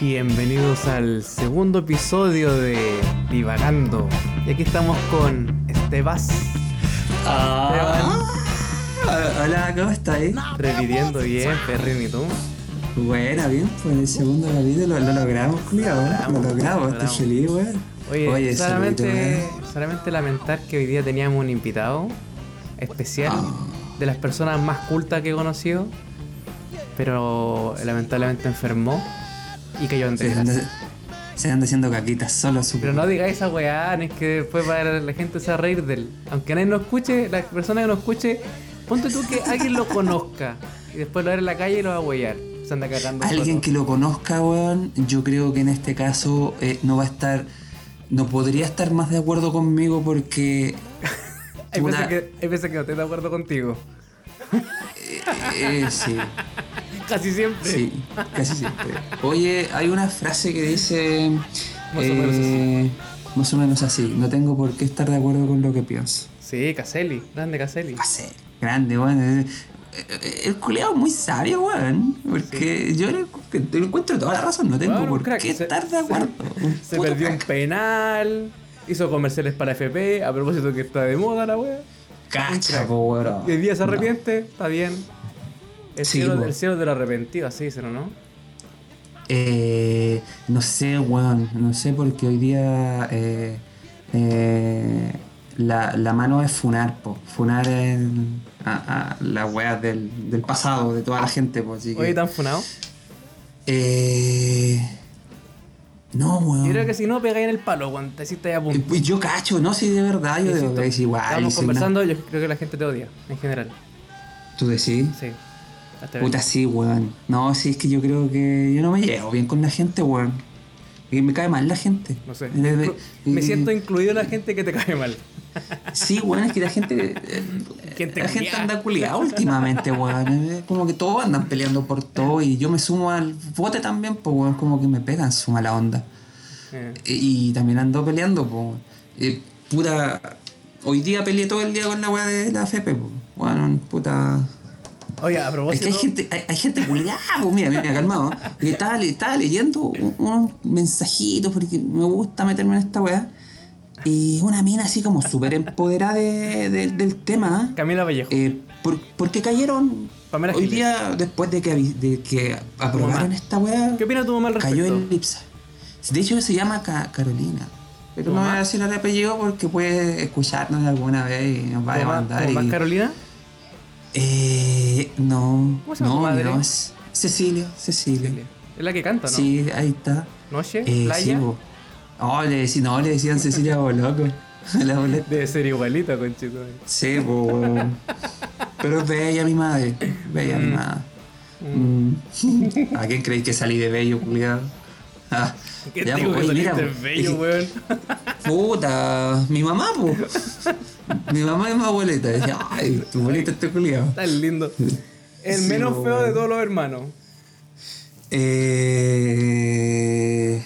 Bienvenidos al segundo episodio de Divagando. Y aquí estamos con Estebas. Ah, hola, ¿cómo estáis? Repitiendo bien, Perrin y tú. Buena, bien, pues el segundo capítulo lo, lo logramos, culiao, ¿eh? Lo logramos, estoy feliz, weón. Oye, solamente, saludito, solamente lamentar que hoy día teníamos un invitado especial Ah. de las personas más cultas que he conocido, pero lamentablemente enfermó y cayó en weón. Se se anda haciendo caquitas solo su. Pero no digáis esa weá, no es que después va a la gente se va a reír de él. Aunque nadie nos escuche, la persona que nos escuche, ponte tú que alguien lo conozca y después lo va a ver en la calle y lo va a huellar. Se anda cagando. Alguien solo. que lo conozca, weón, yo creo que en este caso eh, no va a estar. No podría estar más de acuerdo conmigo porque. Hay veces, que, hay veces que no estoy de acuerdo contigo. eh, eh, sí. Casi siempre. Sí, casi siempre. Oye, hay una frase que dice. Más o menos eh, Más o menos así. No tengo por qué estar de acuerdo con lo que pienso. Sí, Caselli, grande Caselli. Ser grande, weón. Eh, eh, El culeado es muy sabio, weón. Porque yo le, encuentro toda la razón. No tengo Bueno, por crack, qué se- estar de acuerdo. Se perdió un penal, hizo comerciales para FP, a propósito que está de moda la wea. Cacha, weón. Y hoy día se No. arrepiente, está bien. El, Sí, cielo, el cielo del arrepentido, así dicen, ¿o no? Eh, no sé, weón. No sé porque hoy día eh, eh, la, la mano es funar, po. Funar en, a, a las weas del, del pasado, de toda la gente, po. Así Oye, ¿tan funado? eh, no, weón. Yo creo que si no pegáis en el palo, cuando te hiciste a punto. pues yo cacho, no, si de verdad, yo Insisto, debo decir igual. Estábamos soy conversando, yo creo que la gente te odia, en general. ¿Tú decís? Sí. Puta, sí, weón. No, sí, es que yo creo que yo no me llevo bien con la gente, weón. Y me cae mal la gente. No sé. Me siento incluido en la gente que te cae mal. Sí, weón, es que la gente. eh, la gente anda culiada últimamente, weón. Como que todos andan peleando por todo y yo me sumo al bote también, pues, weón. Como que me pegan su mala onda. Eh. Y, y también ando peleando, pues. weón. Eh, puta. Hoy día peleé todo el día con la weá de la FP, pues. Bueno, puta. Oye, a Es propósito. que hay gente, hay, hay gente culiada, pues mira, mira, calmado. Y estaba, le- estaba leyendo un- unos mensajitos porque me gusta meterme en esta weá. Y una mina así como súper empoderada de- de- del tema. Camila Vallejo. Eh, por, porque cayeron Pamela hoy Giles. día, después de que, avi- de que aprobaron esta weá, ¿Qué opina tu mamá al cayó respecto? en Lipsa. De hecho, se llama Ca- Carolina. Pero ¿Tu no voy a decir el apellido porque puede escucharnos alguna vez y nos va a ¿Tu mamá- demandar. tu mamá y- es Carolina? Eh, no, ¿Cómo se llama tu no, madre? no, es Cecilia, Cecilia. Es la que canta, ¿no? Sí, ahí está. ¿Noche? Eh, ¿Playa? sí, oh, le, decí- no, le decían Cecilia Boloco. Debe ser igualita, conchito. Sí. Pero es bella mi madre. Bella mi madre. Mm. ¿A quién creéis que salí de bello, culiado? Ah, ¿Qué ya, digo po, que oye, saliste mira, po, bello, weón? Puta, mi mamá, po. Mi mamá es mi abuelita. Decía, ay, tu abuelita está culiado. Tan lindo. El Sí, menos po, feo de weón. todos los hermanos. Eh,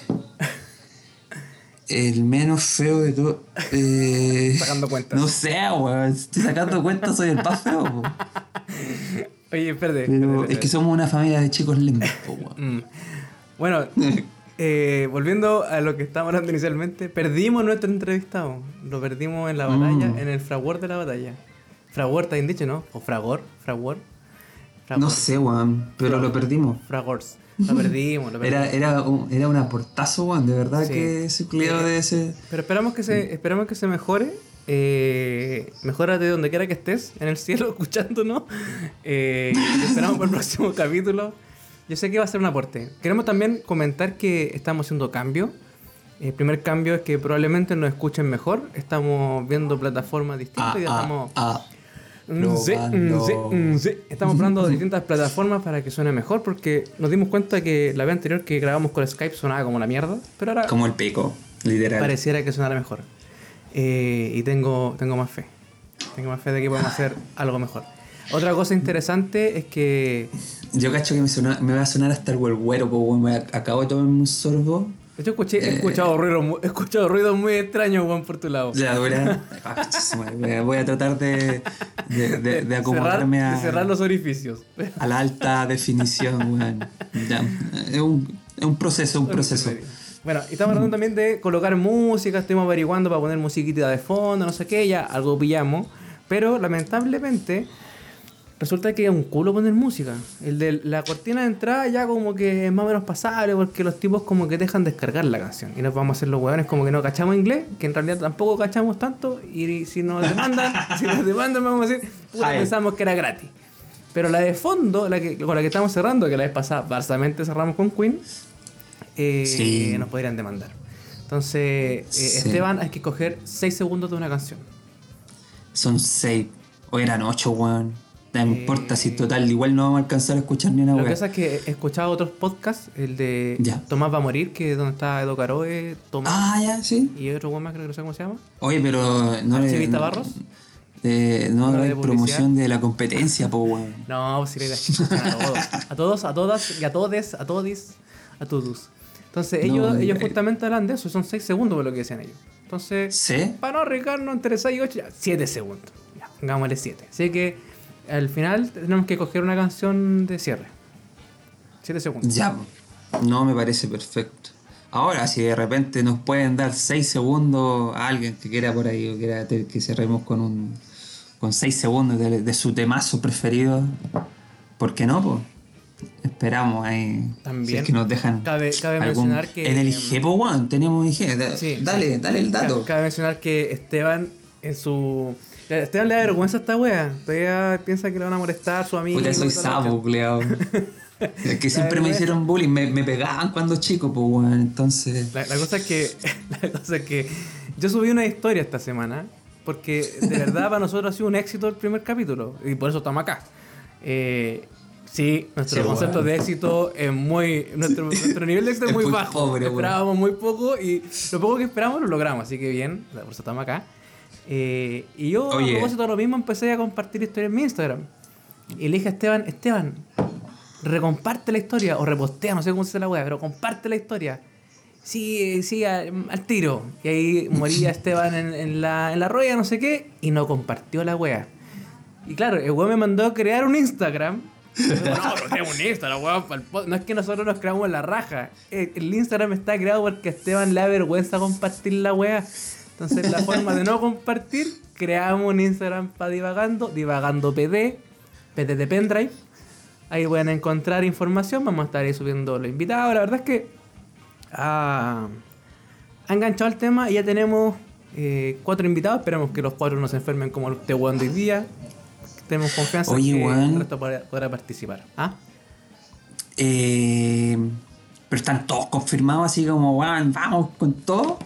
el menos feo de todo. Eh, Sacando cuentas. No sé, weón. Estoy sacando cuentas, soy el más feo. po. Oye, espérate. Pero es que somos una familia de chicos lentos, po, weón. Mm. Bueno, eh, volviendo a lo que estábamos hablando inicialmente, perdimos nuestro entrevistado. Lo perdimos en la batalla, Mm. en el fragor de la batalla. Fragor, te han dicho, ¿no? O fragor, fragor. Fragor. No sé, weón. Pero lo perdimos. Fragors. Lo perdimos, lo perdimos. Era, era, un, era un aportazo, weón. De verdad Sí. que ese culiado de ese. Pero esperamos que se, esperamos que se mejore. Eh, mejórate donde quiera que estés, en el cielo, escuchándonos. Eh, te esperamos para el próximo capítulo. Yo sé que va a ser un aporte. Queremos también comentar que estamos haciendo cambios. El primer cambio es que probablemente nos escuchen mejor. Estamos viendo plataformas distintas Ah, y ya ah, estamos. ah. Mm, sí, mm, sí, mm, sí. Estamos probando distintas plataformas para que suene mejor porque nos dimos cuenta que la vez anterior que grabamos con Skype sonaba como la mierda, pero ahora Como el pico, literal. pareciera que sonara mejor. Eh, y tengo, tengo más fe. Tengo más fe de que podemos hacer algo mejor. Otra cosa interesante es que. Yo cacho que me, suena- me va a sonar hasta el huelguero, po, weón. Me acabo de tomar un sorbo. Yo escuché, he escuchado ruidos he escuchado ruidos muy extraños, Juan, por tu lado. La dura. Ah, voy a- tratar de, de, de- de acomodarme cerrar, a, de cerrar los orificios. a la alta definición, weón. Ya, Es un, Es un proceso, un proceso. Bueno, y estamos hablando también de colocar música, estuvimos averiguando para poner musiquita de fondo, no sé qué, ya algo pillamos. Pero lamentablemente resulta que es un culo poner música. El de la cortina de entrada ya como que es más o menos pasable porque los tipos como que dejan descargar la canción. Y nos vamos a hacer los hueones como que no cachamos inglés, que en realidad tampoco cachamos tanto. Y si nos demandan, si nos demandan vamos a decir, puta, pensamos que era gratis. Pero la de fondo, la que, con la que estamos cerrando, que la vez pasada básicamente cerramos con Queen, eh, Sí. nos podrían demandar. Entonces, eh, Sí. Esteban, hay que coger 6 segundos de una canción. Son seis. O eran ocho, weón. No me importa si total, igual no vamos a alcanzar a escuchar ni una Lo que pasa es que he escuchado otros podcasts, el de Ya. Tomás va a morir, que es donde está Edo Caroe, Tomás Ah, ya, sí. y otro weón más, creo que no sé cómo se llama. Oye, pero no le. ¿Archivista no- Barros? de- no ¿No hay de promoción de la competencia, po, weón. No, pues sí, le a todos. A todos, a todas, y a todes, a todis, a todos. Entonces, No, ellos, eh, ellos justamente hablan de eso, son 6 segundos por lo que decían ellos. Entonces, ¿Sí? para no arriesgarnos entre 6 y 8, ya, 7 segundos. Ya, pongámosle 7. Así que al final tenemos que coger una canción de cierre. 7 segundos. Ya, no me parece perfecto. Ahora, si de repente nos pueden dar 6 segundos a alguien que quiera por ahí o quiera te- que cerremos con un con 6 segundos de, de su temazo preferido, ¿por qué no? Po? Esperamos ahí. También. Si es que nos dejan. Cabe- cabe algún- mencionar que- En el IG, po, weón, tenemos IG. Sí, dale, dale el dato. Cabe mencionar que Esteban en su. Esteban le da vergüenza a esta wea. Todavía piensa que le van a molestar a su amigo. Puta, soy sabo, culeado. Es que siempre me hicieron bullying, me, me pegaban cuando chico, pues, weón. Entonces. La, la cosa es que. La cosa es que. Yo subí una historia esta semana. Porque de verdad para nosotros ha sido un éxito el primer capítulo. Y por eso estamos acá. Eh, sí, nuestro Sí, concepto bueno. de éxito es muy. Nuestro, nuestro nivel de éxito es, Es muy muy bajo. pobre, esperábamos muy poco y lo poco que esperamos lo logramos. Así que bien, por eso estamos acá. Eh, y yo, Oye. a propósito de lo mismo, empecé a compartir historias en mi Instagram. Y le dije a Esteban: Esteban, recomparte la historia o repostea, no sé cómo se la wea, pero comparte la historia. Sí, sí, al, al tiro. Y ahí moría Esteban en, en la, en la rueda, no sé qué, y no compartió la wea. Y claro, el weón me mandó a crear un Instagram. Yo, no, tenemos un Instagram, weón. pa'l pod-". No es que nosotros nos creamos la raja. El, el Instagram está creado porque a Esteban le da vergüenza compartir la wea. Entonces, la forma de no compartir, creamos un Instagram para divagando, divagando PD, PD de pendrive. Ahí pueden encontrar información. Vamos a estar ahí subiendo los invitados. La verdad es que ha, ha enganchado el tema y ya tenemos eh, cuatro invitados. Esperemos que los cuatro no se enfermen como weón de hoy día. Tenemos confianza Oye, en que weón. el resto podrá, podrá participar. ¿Ah? Eh, pero están todos confirmados, así como, vamos con todo.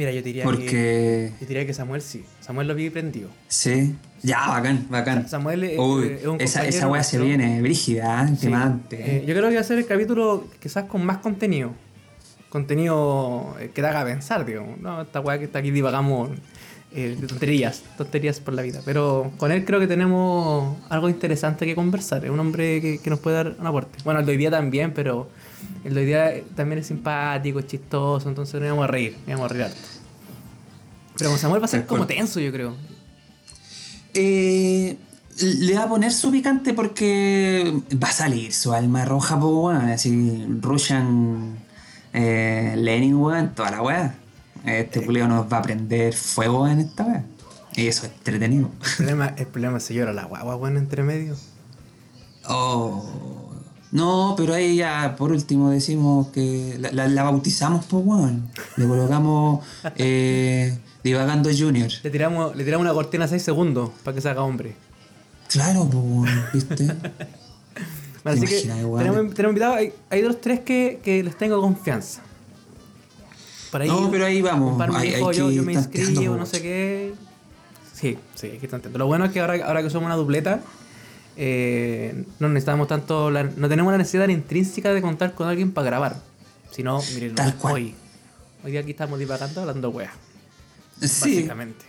Mira, yo diría que. Porque. Yo diría que Samuel sí. Samuel lo vi prendido. Sí. Ya, bacán, bacán. Samuel es, Uy, es un esa, esa weá se viene brígida, ¿eh? Sí. quemante. Eh, yo creo que va a ser el capítulo quizás con más contenido. Contenido eh, que te haga pensar, digamos. No, esta weá que está aquí divagamos eh, tonterías, tonterías por la vida. Pero con él creo que tenemos algo interesante que conversar. Es un hombre que, que nos puede dar un aporte. Bueno, el de hoy día también, pero el de hoy día también es simpático, es chistoso, entonces nos vamos a reír, nos vamos a reír harto. Pero con Samuel va a ser como tenso, yo creo. Eh, le va a poner su picante porque va a salir su alma roja, po, weón. Así, Russian eh, Lenin, weón, toda la weá. Este culeo nos va a prender fuego en esta weá. Y eso es entretenido. El problema, el problema se llora la guagua, bueno, entre medio. Oh. No, pero ahí ya por último decimos que la, la- la bautizamos, pues weón. Le colocamos eh, Divagando Junior. Le tiramos, le tiramos una cortina 6 segundos para que se haga hombre. Claro, pues weón, ¿viste? Así que tenemos, tenemos invitados, hay, hay dos tres que, que les tengo confianza. Ahí, No, pero ahí vamos. Hay- dijo, hay yo, me inscribo, no sé qué. Sí, sí, hay que tanteando. Lo bueno es que ahora, ahora que somos una dupleta, eh, no necesitamos tanto, la- no tenemos la necesidad intrínseca de contar con alguien para grabar. Si no, miren, Tal cual. hoy. Hoy día aquí estamos divagando hablando weas, Sí. básicamente.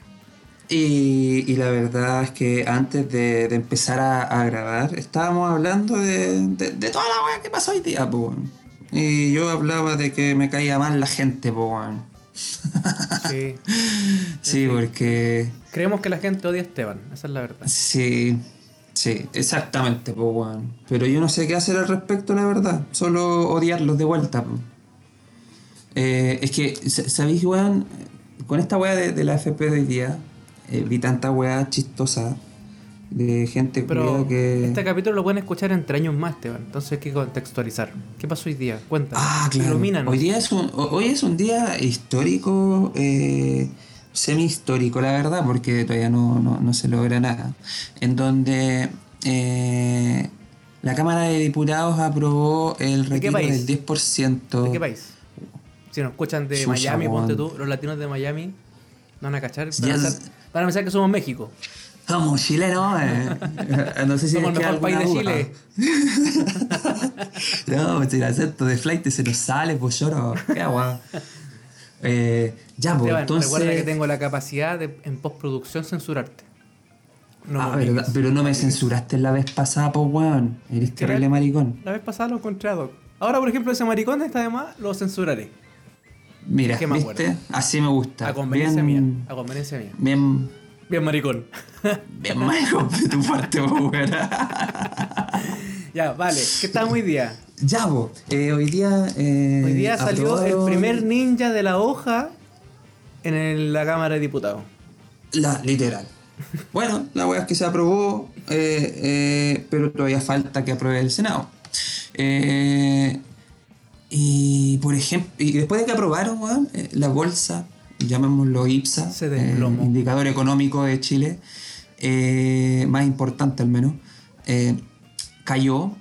Y, y la verdad es que antes de, de empezar a, a grabar, estábamos hablando de, de, de toda la weá que pasó hoy día, po. Y yo hablaba de que me caía mal la gente, po. weón. Sí. Sí, porque Creemos que la gente odia a Esteban, esa es la verdad. sí, Sí, exactamente, pues, weón. Pero yo no sé qué hacer al respecto, la verdad. Solo odiarlos de vuelta. Eh, es que, sa- ¿sabéis, weón? Con esta weá de, de la FP de hoy día, eh, vi tanta weá chistosa de gente Pero que. este capítulo lo pueden escuchar entre años más, Esteban. Entonces hay que contextualizar. ¿Qué pasó hoy día? Cuéntanos. Ah, claro. Ilumínanos. Hoy día es un, ho- hoy es un día histórico, eh, semi-histórico, la verdad, porque todavía no, no, no se logra nada. En donde eh, la Cámara de Diputados aprobó el ¿De qué retiro del 10%. ¿De qué país? Si nos escuchan de Chucha, Miami, ponte tú, los latinos de Miami, no van a cachar. Van a, pensar, van a pensar que somos México. Somos chilenos, eh. No sé si Somos el mejor país de Chile. No, si el acento de flight se nos sale, pues lloro. Qué agua. Eh, ya, pues Esteban, entonces. recuerda que tengo la capacidad de en postproducción censurarte. No ah, pero no me censuraste la vez pasada, pues weón. Eres terrible maricón. La vez pasada lo encontré ad hoc. Ahora, por ejemplo, ese maricón está de más, lo censuraré. Mira, me ¿viste? Así me gusta. A conveniencia bien, mía. A conveniencia mía. Bien, Bien maricón. bien maricón de tu parte, pues, weón. ya, vale. ¿Qué está muy día? Ya, pues. eh, hoy día. eh, Hoy día salió el primer ninja de la hoja en el- la Cámara de Diputados. La, literal. Bueno, la weá es que se aprobó, eh, eh, pero todavía falta que apruebe el Senado. Eh, y por ejemplo, y después de que aprobaron, weón, la bolsa, llamémoslo IPSA, Se indicador económico de Chile, más importante al menos, cayó.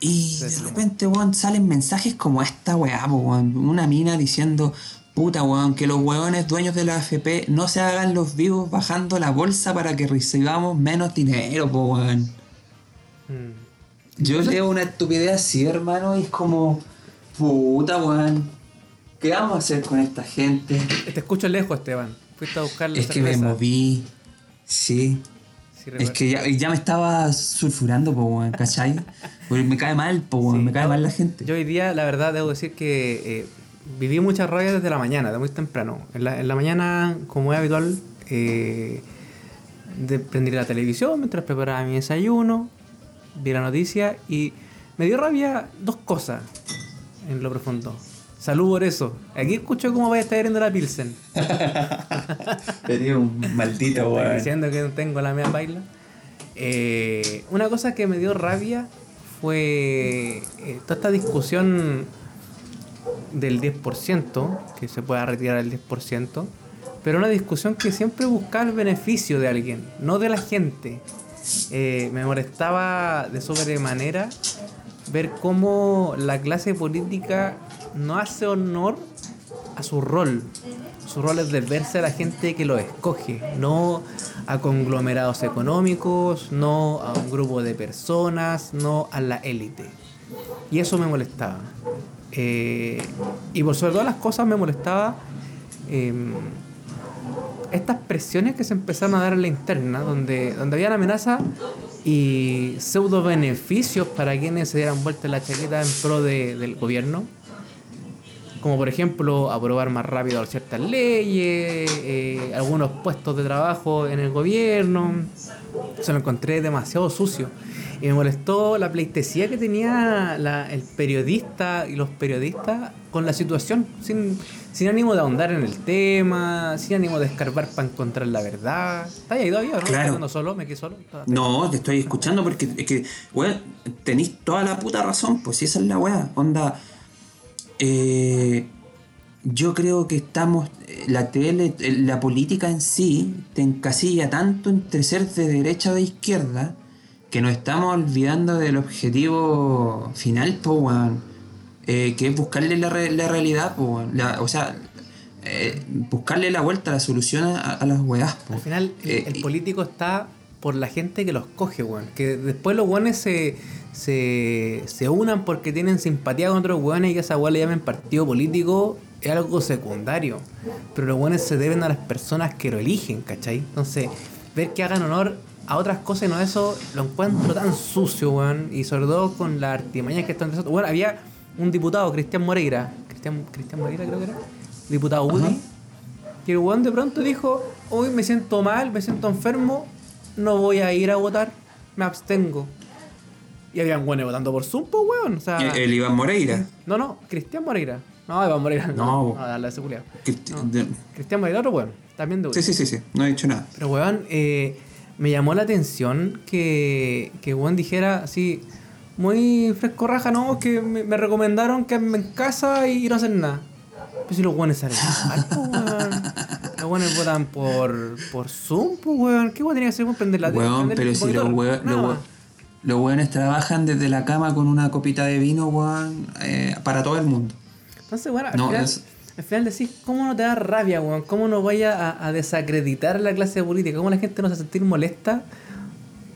Y de repente, weón, salen mensajes como esta weá, weón. Una mina diciendo, puta, weón, que los weones dueños de la AFP no se hagan los vivos bajando la bolsa para que recibamos menos dinero, po, weón. Mm. Yo leo una estupidez así, hermano, y es como, puta, weón. ¿Qué vamos a hacer con esta gente? Te escucho lejos, Esteban. Fuiste a buscar la Es que me moví. Sí. Sí, Es que ya, ya me estaba sulfurando, po, weón, ¿cachai? Porque me cae mal, po, weón, Sí, me cae mal la gente. Yo hoy día, la verdad, debo decir que eh, viví mucha rabia desde la mañana, de muy temprano. En la, en la mañana, como es habitual, eh, de- prendí la televisión mientras preparaba mi desayuno, vi la noticia y me dio rabia dos cosas en lo profundo. Salud por eso. Aquí escucho cómo va a estar viendo la Pilsen. Sería un maldito, Estoy diciendo que no tengo la media baila. Eh, una cosa que me dio rabia fue eh, toda esta discusión del 10%, que se pueda retirar el 10%, pero una discusión que siempre buscaba el beneficio de alguien, no de la gente. Eh, me molestaba de sobremanera ver cómo la clase política no hace honor a su rol. Su rol es verse a la gente que lo escoge, no a conglomerados económicos, no a un grupo de personas, no a la élite. Y eso me molestaba. Eh, y por sobre todas las cosas me molestaba em, estas presiones que se empezaron a dar en la interna, donde, donde había amenaza y pseudo beneficios para quienes se dieran vuelta la chaqueta en pro de- del gobierno. Como por ejemplo aprobar más rápido ciertas leyes, eh, algunos puestos de trabajo en el gobierno. Se lo encontré demasiado sucio. Y me molestó la pleitesía que tenía la- el periodista y los periodistas con la situación, sin, sin ánimo de ahondar en el tema, sin ánimo de escarbar para encontrar la verdad. ¿Está ahí todavía no? Claro. ¿Estás solo? ¿Me quedé solo? ¿Está- No, te estoy escuchando porque es que, weón, tenéis toda la puta razón, pues si esa es la weá. Onda, eh, yo creo que estamos, la tele, la política en sí, te encasilla tanto entre ser de derecha o de izquierda, que nos estamos olvidando del objetivo final, pues, weón. Eh, que es buscarle la, re- la realidad, pues, weón. La- o sea, eh, buscarle la vuelta, la solución a, a las weás, po. Al final, el, Eh, el político está por la gente que los coge, weón. Que después los weones se, se, se unan porque tienen simpatía con otros weones y que esa weón le llamen partido político es algo secundario. Pero los weones se deben a las personas que lo eligen, ¿cachai? Entonces, ver que hagan honor a otras cosas y no a eso, lo encuentro tan sucio, weón. Y sobre todo con las artimañas que están. Bueno, había un diputado, Cristian Moreira. Cristian, Cristian Moreira creo que era. Diputado UDI. Ajá. Que el weón de pronto dijo, hoy me siento mal, me siento enfermo, no voy a ir a votar. me abstengo. Y habían buenos votando por Zoom, pues, weón. O sea, El, Iván Moreira. no, no, Cristian Moreira. No, Iván Moreira. No. no, dale ese. Que- Cristian Moreira, otro weón. También de Sí, sí, sí, sí. No he dicho nada. Pero, weón, eh, me llamó la atención que, que weón dijera así, muy fresco raja, no, que me, me recomendaron quedarme en casa y no hacer nada. Pues si los weones salen mal, po, weón. Los weones votan por, por Zoom, pues, weón. ¿Qué weón tenía que hacer? Prender la Weón, pero si los weones, los, weones trabajan desde la cama con una copita de vino, weón, eh, para todo el mundo. Entonces, bueno, al, No, final, es- al final decís, ¿cómo no te da rabia, weón? ¿Cómo no vaya a, a desacreditar la clase política? ¿Cómo la gente no se va a sentir molesta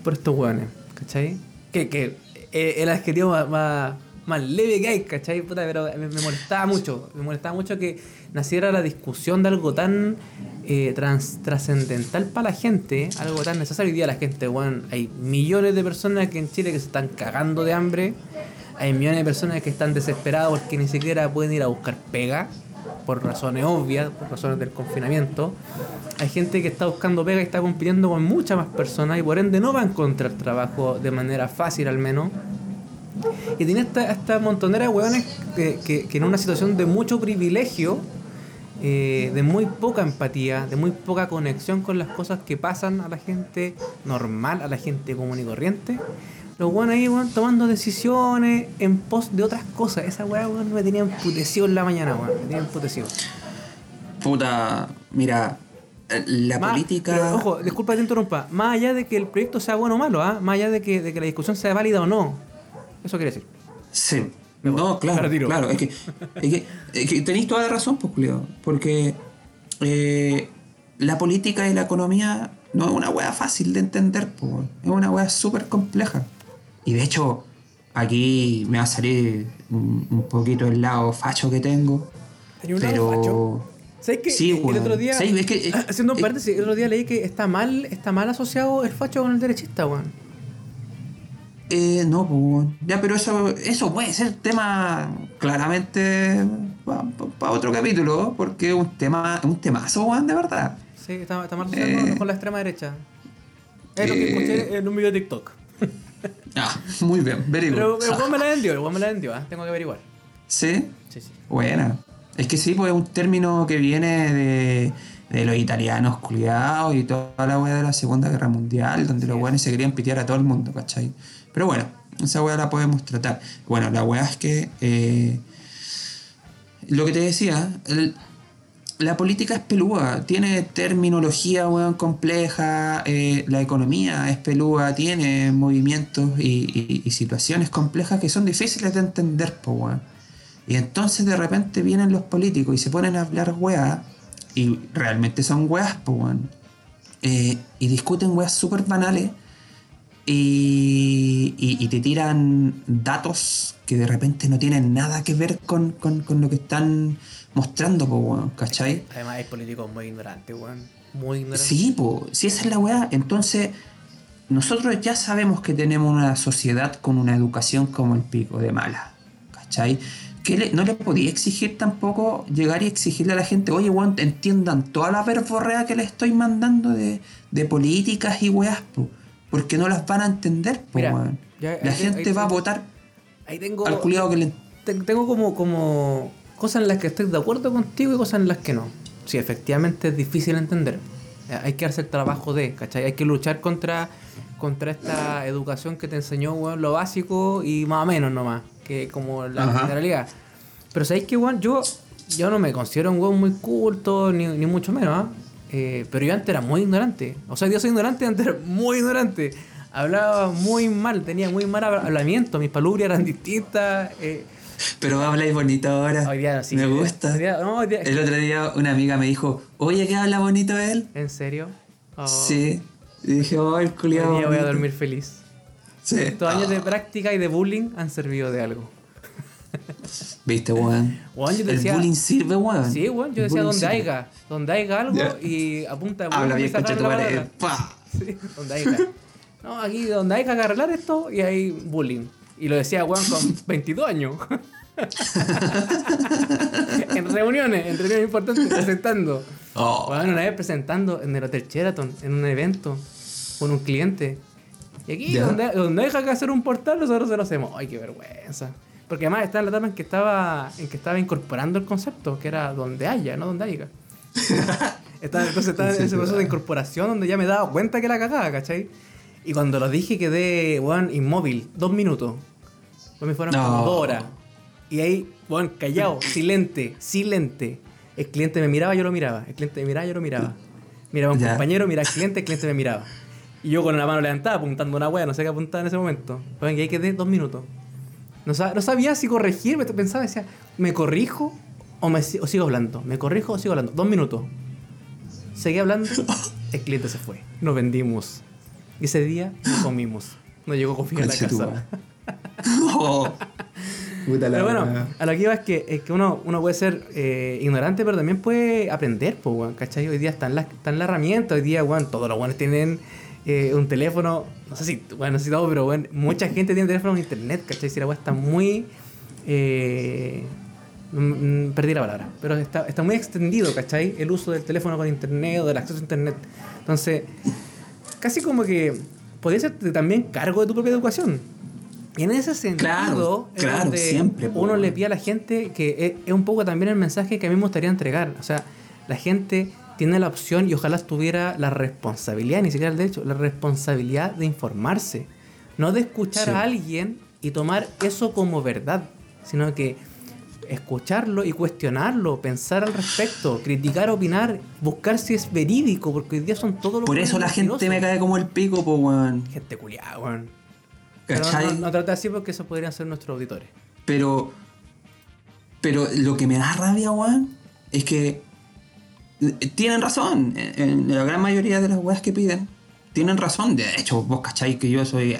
por estos weones? ¿Cachai? Que, que eh, el adjetivo más, más, más leve que hay, ¿cachai? Puta, pero me, molestaba mucho. Me molestaba mucho que naciera la discusión de algo tan eh, trascendental para la gente, algo tan necesario. Hoy día la gente, weón, hay millones de personas que en Chile que se están cagando de hambre. Hay millones de personas que están desesperadas porque ni siquiera pueden ir a buscar pega, por razones obvias, por razones del confinamiento. Hay gente que está buscando pega y está compitiendo con muchas más personas y por ende no va a encontrar trabajo de manera fácil al menos. Y tiene esta, esta montonera de hueones que, que- que en una situación de mucho privilegio, eh, de muy poca empatía, de muy poca conexión con las cosas que pasan a la gente normal, a la gente común y corriente, los hueones ahí, weón, tomando decisiones en pos de otras cosas. Esa weá, weón, me tenía emputecido en la mañana, weón. Me tenía emputecido. Puta, mira, eh, la Más- política. pero, ojo, disculpa que te interrumpa. Más allá de que el proyecto sea bueno o malo, ¿ah? más allá de que, de que la discusión sea válida o no. Eso quiere decir. Sí. No, claro, retiro. claro. Es que, es que, es que tenéis toda la razón, pues, Julio. Porque eh, la política y la economía no es una wea fácil de entender, pues. Es una wea súper compleja. Y de hecho, aquí me va a salir un, un poquito el lado facho que tengo. Tenía un lado Pero. facho. ¿Sabes que Sí, el weón. otro día, Sí, es que- es- haciendo un paréntesis, el otro día leí que está mal, está mal asociado el facho con el derechista, weón. Eh, no, pues, ya, pero eso, eso puede ser tema claramente para otro capítulo, porque es un tema, un temazo, weón, de verdad. Sí, está, está asociado Eh, con la extrema derecha. Es lo que eh, escuché en un video de TikTok. Ah, muy bien, very Pero el weón me la vendió, el weón me la vendió, ¿ah? tengo que averiguar. ¿Sí? Sí, sí. Buena. Es que sí, pues es un término que viene de, de los italianos culiados y toda la weá de la Segunda Guerra Mundial, donde los weones se querían pitear a todo el mundo, ¿cachai? Pero bueno, esa weá la podemos tratar. Bueno, la weá es que. eh, lo que te decía, la política es pelúa, tiene terminología weón, compleja, eh, la economía es pelúa, tiene movimientos y situaciones complejas que son difíciles de entender, po, weón. Y entonces de repente vienen los políticos y se ponen a hablar weá, y realmente son weas, po, weón. Eh, y discuten weas súper banales y, y- y te tiran datos que de repente no tienen nada que ver con, con- con lo que están mostrando, po, ¿cachai? Además hay políticos muy ignorantes, weón. Muy ignorantes. Sí, po, si esa es la weá, entonces nosotros ya sabemos que tenemos una sociedad con una educación como el pico de mala, ¿cachai? Que le- no le podía exigir tampoco llegar y exigirle a la gente, oye, weón, entiendan toda la verborrea que les estoy mandando de, de políticas y weas, po, porque no las van a entender, po, Mira, weón. ya- La ahí- gente ahí- va a votar Ahí tengo. al culiado que le... te- Tengo como, como cosas en las que estoy de acuerdo contigo y cosas en las que no. Sí, efectivamente es difícil entender. Eh, Hay que hacer trabajo de, ¿cachai? Hay que luchar contra, contra esta educación que te enseñó, weón, lo básico y más o menos nomás, que como la Ajá. generalidad. Pero sabéis que, weón, yo, yo no me considero un weón muy culto, ni, ni mucho menos, ¿ah? Eh, pero yo antes era muy ignorante. O sea, yo soy ignorante, antes era muy ignorante. Hablaba muy mal, tenía muy mal habla- hablamiento, mis palubrias eran distintas. eh, Pero habláis bonito ahora. Hoy día sí. me hoy gusta. hoy día- no, hoy día- El otro día una amiga me dijo, oye, ¿qué habla bonito él? ¿En serio? Oh, Sí. Y dije, oh, el Hoy culiado. día voy a dormir feliz. Sí. Estos años de Ah, práctica y de bullying han servido de algo. Viste, weón. El bullying sirve, weón. Sí, weón, yo decía donde haya, donde haya algo Ya. y apunta Habla bien, concha tu madre. palabra. Pa. Sí, donde haya. No, aquí donde haya que arreglar esto y hay bullying. Y lo decía weón con 22 años. en reuniones, en reuniones importantes, presentando. Oh. Weón, una vez presentando en el Hotel Sheraton, en un evento, con un cliente. Y aquí, Ya. donde, donde deja que hacer un portal, nosotros se lo hacemos. Ay, qué vergüenza. Porque además está en la etapa en que estaba, en que estaba incorporando el concepto, que era donde haya, no donde haya. Estaba- entonces estaba en ese proceso de incorporación donde ya me daba cuenta que la cagaba, ¿cachai? Y cuando lo dije quedé, weón, inmóvil, dos minutos. Pues me fueron No. como dos horas. Y ahí, weón, callado, silente, silente. El cliente me miraba, yo lo miraba. El cliente me miraba, yo lo miraba. Miraba a un compañero, miraba al cliente, el cliente me miraba. Y yo con la mano levantada, apuntando una wea, no sé qué apuntaba en ese momento. Y ahí quedé dos minutos. No, sab- no sabía si corregir, me pensaba, decía, ¿me corrijo o, me, o sigo hablando? ¿Me corrijo o sigo hablando? Dos minutos. Seguí hablando, el cliente se fue. Nos vendimos. Y ese día no comimos. No llegó comida a la casa. Oh, puta la Pero bueno, a lo que iba es que, es que uno, uno puede ser eh, ignorante, pero también puede aprender, pues, weón, ¿cachai? Hoy día están las están la herramienta, hoy día, weón, todos los weones tienen eh, un teléfono, no sé si, bueno, no sé si todo, pero weón, mucha gente tiene teléfono en internet, ¿cachai? Si la weá está muy... eh, mm, mm, perdí la palabra, pero está, está muy extendido, ¿cachai? El uso del teléfono con internet o del acceso a internet. Entonces, casi como que podría ser también cargo de tu propia educación. Y en ese sentido, Claro, es claro, donde siempre, uno le pide a la gente que es, es un poco también el mensaje que a mí me gustaría entregar. O sea, la gente tiene la opción y ojalá tuviera la responsabilidad, ni siquiera el derecho, la responsabilidad de informarse. No de escuchar Sí. a alguien y tomar eso como verdad, sino que escucharlo y cuestionarlo, pensar al respecto, criticar, opinar, buscar si es verídico, porque hoy día son todos los Por eso la gente me cae como el pico, po, weón. Gente culiada, weón. Pero no, no trate así porque eso podrían ser nuestros auditores. Pero. Pero lo que me da rabia, weón, es que. Tienen razón. En la gran mayoría de las weas que piden. Tienen razón. De hecho, vos cacháis que yo soy.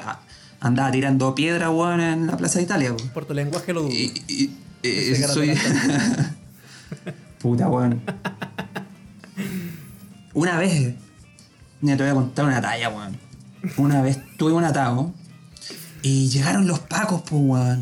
Andaba tirando piedra, weón, en la Plaza de Italia, weón. Por tu lenguaje lo dudo. Y, y- eh, soy. Puta, weón. Una vez. Mira, te voy a contar una talla, weón. Una vez tuve un atajo. Y llegaron los pacos, pues, weón.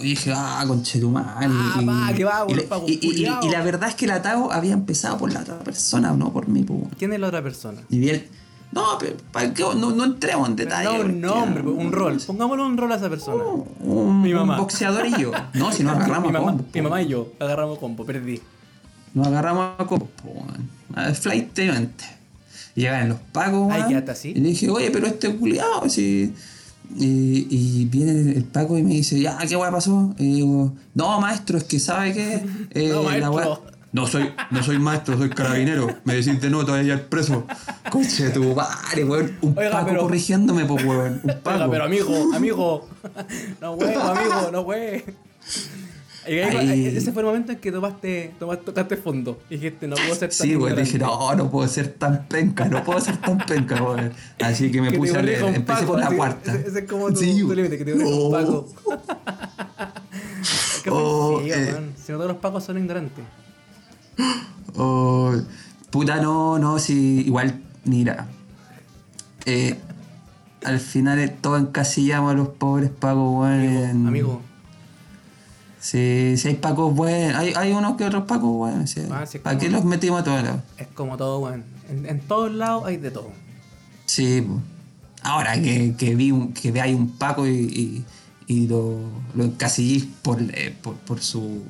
Y dije, ah, conchetumal. Ah, que va, y, y- y- culiaos. y la verdad es que el atajo había empezado por la otra persona, no por mí, weón. ¿Quién es la otra persona? Y vi el- No, pero ¿para qué? No, no entremos en detalle. no, un nombre, un rol. Pongámosle un rol a esa persona. Un, Mi mamá. un boxeador y yo. No, si nos agarramos mi, a mamá, combo, mi po. mamá y yo agarramos combo, perdí. Nos agarramos a weón. A flight llegan los pacos, Ay, weón. quédate así. Y le dije, oye, pero este culiado, si. Y, y viene el Paco y me dice, ya, ¿qué weá pasó? Y digo, no, maestro, es que sabe que. eh, No, la weá- No soy, no soy maestro, soy carabinero. Me decís de no, te voy a ir preso. Conche tu madre, weón. Un Oiga, Paco pero- corrigiéndome, pues, weón. Un Paco. Oiga, pero amigo, amigo. No, güey, amigo, no, güey. Ahí-. Ese fue el momento en que tomaste, tomaste, tocaste fondo. Y dijiste, no puedo ser tan Sí, güey, dije, ignorante. no, no puedo ser tan penca, no puedo ser tan penca, güey. Así que me Que puse a leer, empecé Paco, por la así, cuarta. Ese, ese es como tu, Sí, tu límite, que te volví no. Paco. Qué Oh, ofensivo, eh. Si no todos los Pacos son ignorantes. Oh, puta, no, no, sí, igual, mira. Eh, al final eh, todos encasillamos a los pobres pacos, weón. en- Amigo, Sí, sí hay pacos buenos, hay, hay unos que otros pacos buenos. Sí. Ah, sí, es ¿Para como- qué los metimos a todos lados? es como todo, weón. En, en todos lados hay de todo. Sí, ahora que, que vi un, que veáis un paco y, y, y lo, lo encasillís por, eh, por, por su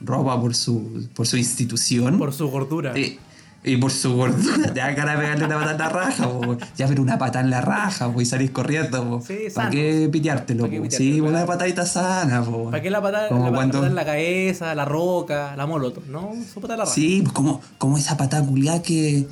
ropa, por su, por su institución. Por su gordura. Y, y por su gordura, te da cara de pegarle una patada en la raja, po. ya pero una patada en la raja, po, y salís corriendo, po. Sí, ¿para qué piteártelo? ¿Pa' qué po? Sí, una patadita sana, po. ¿Para qué la patada, Como la, cuando- en la cabeza, la roca, la moloto? No, su patada en la raja. Sí, pues como, como esa patada culiada que,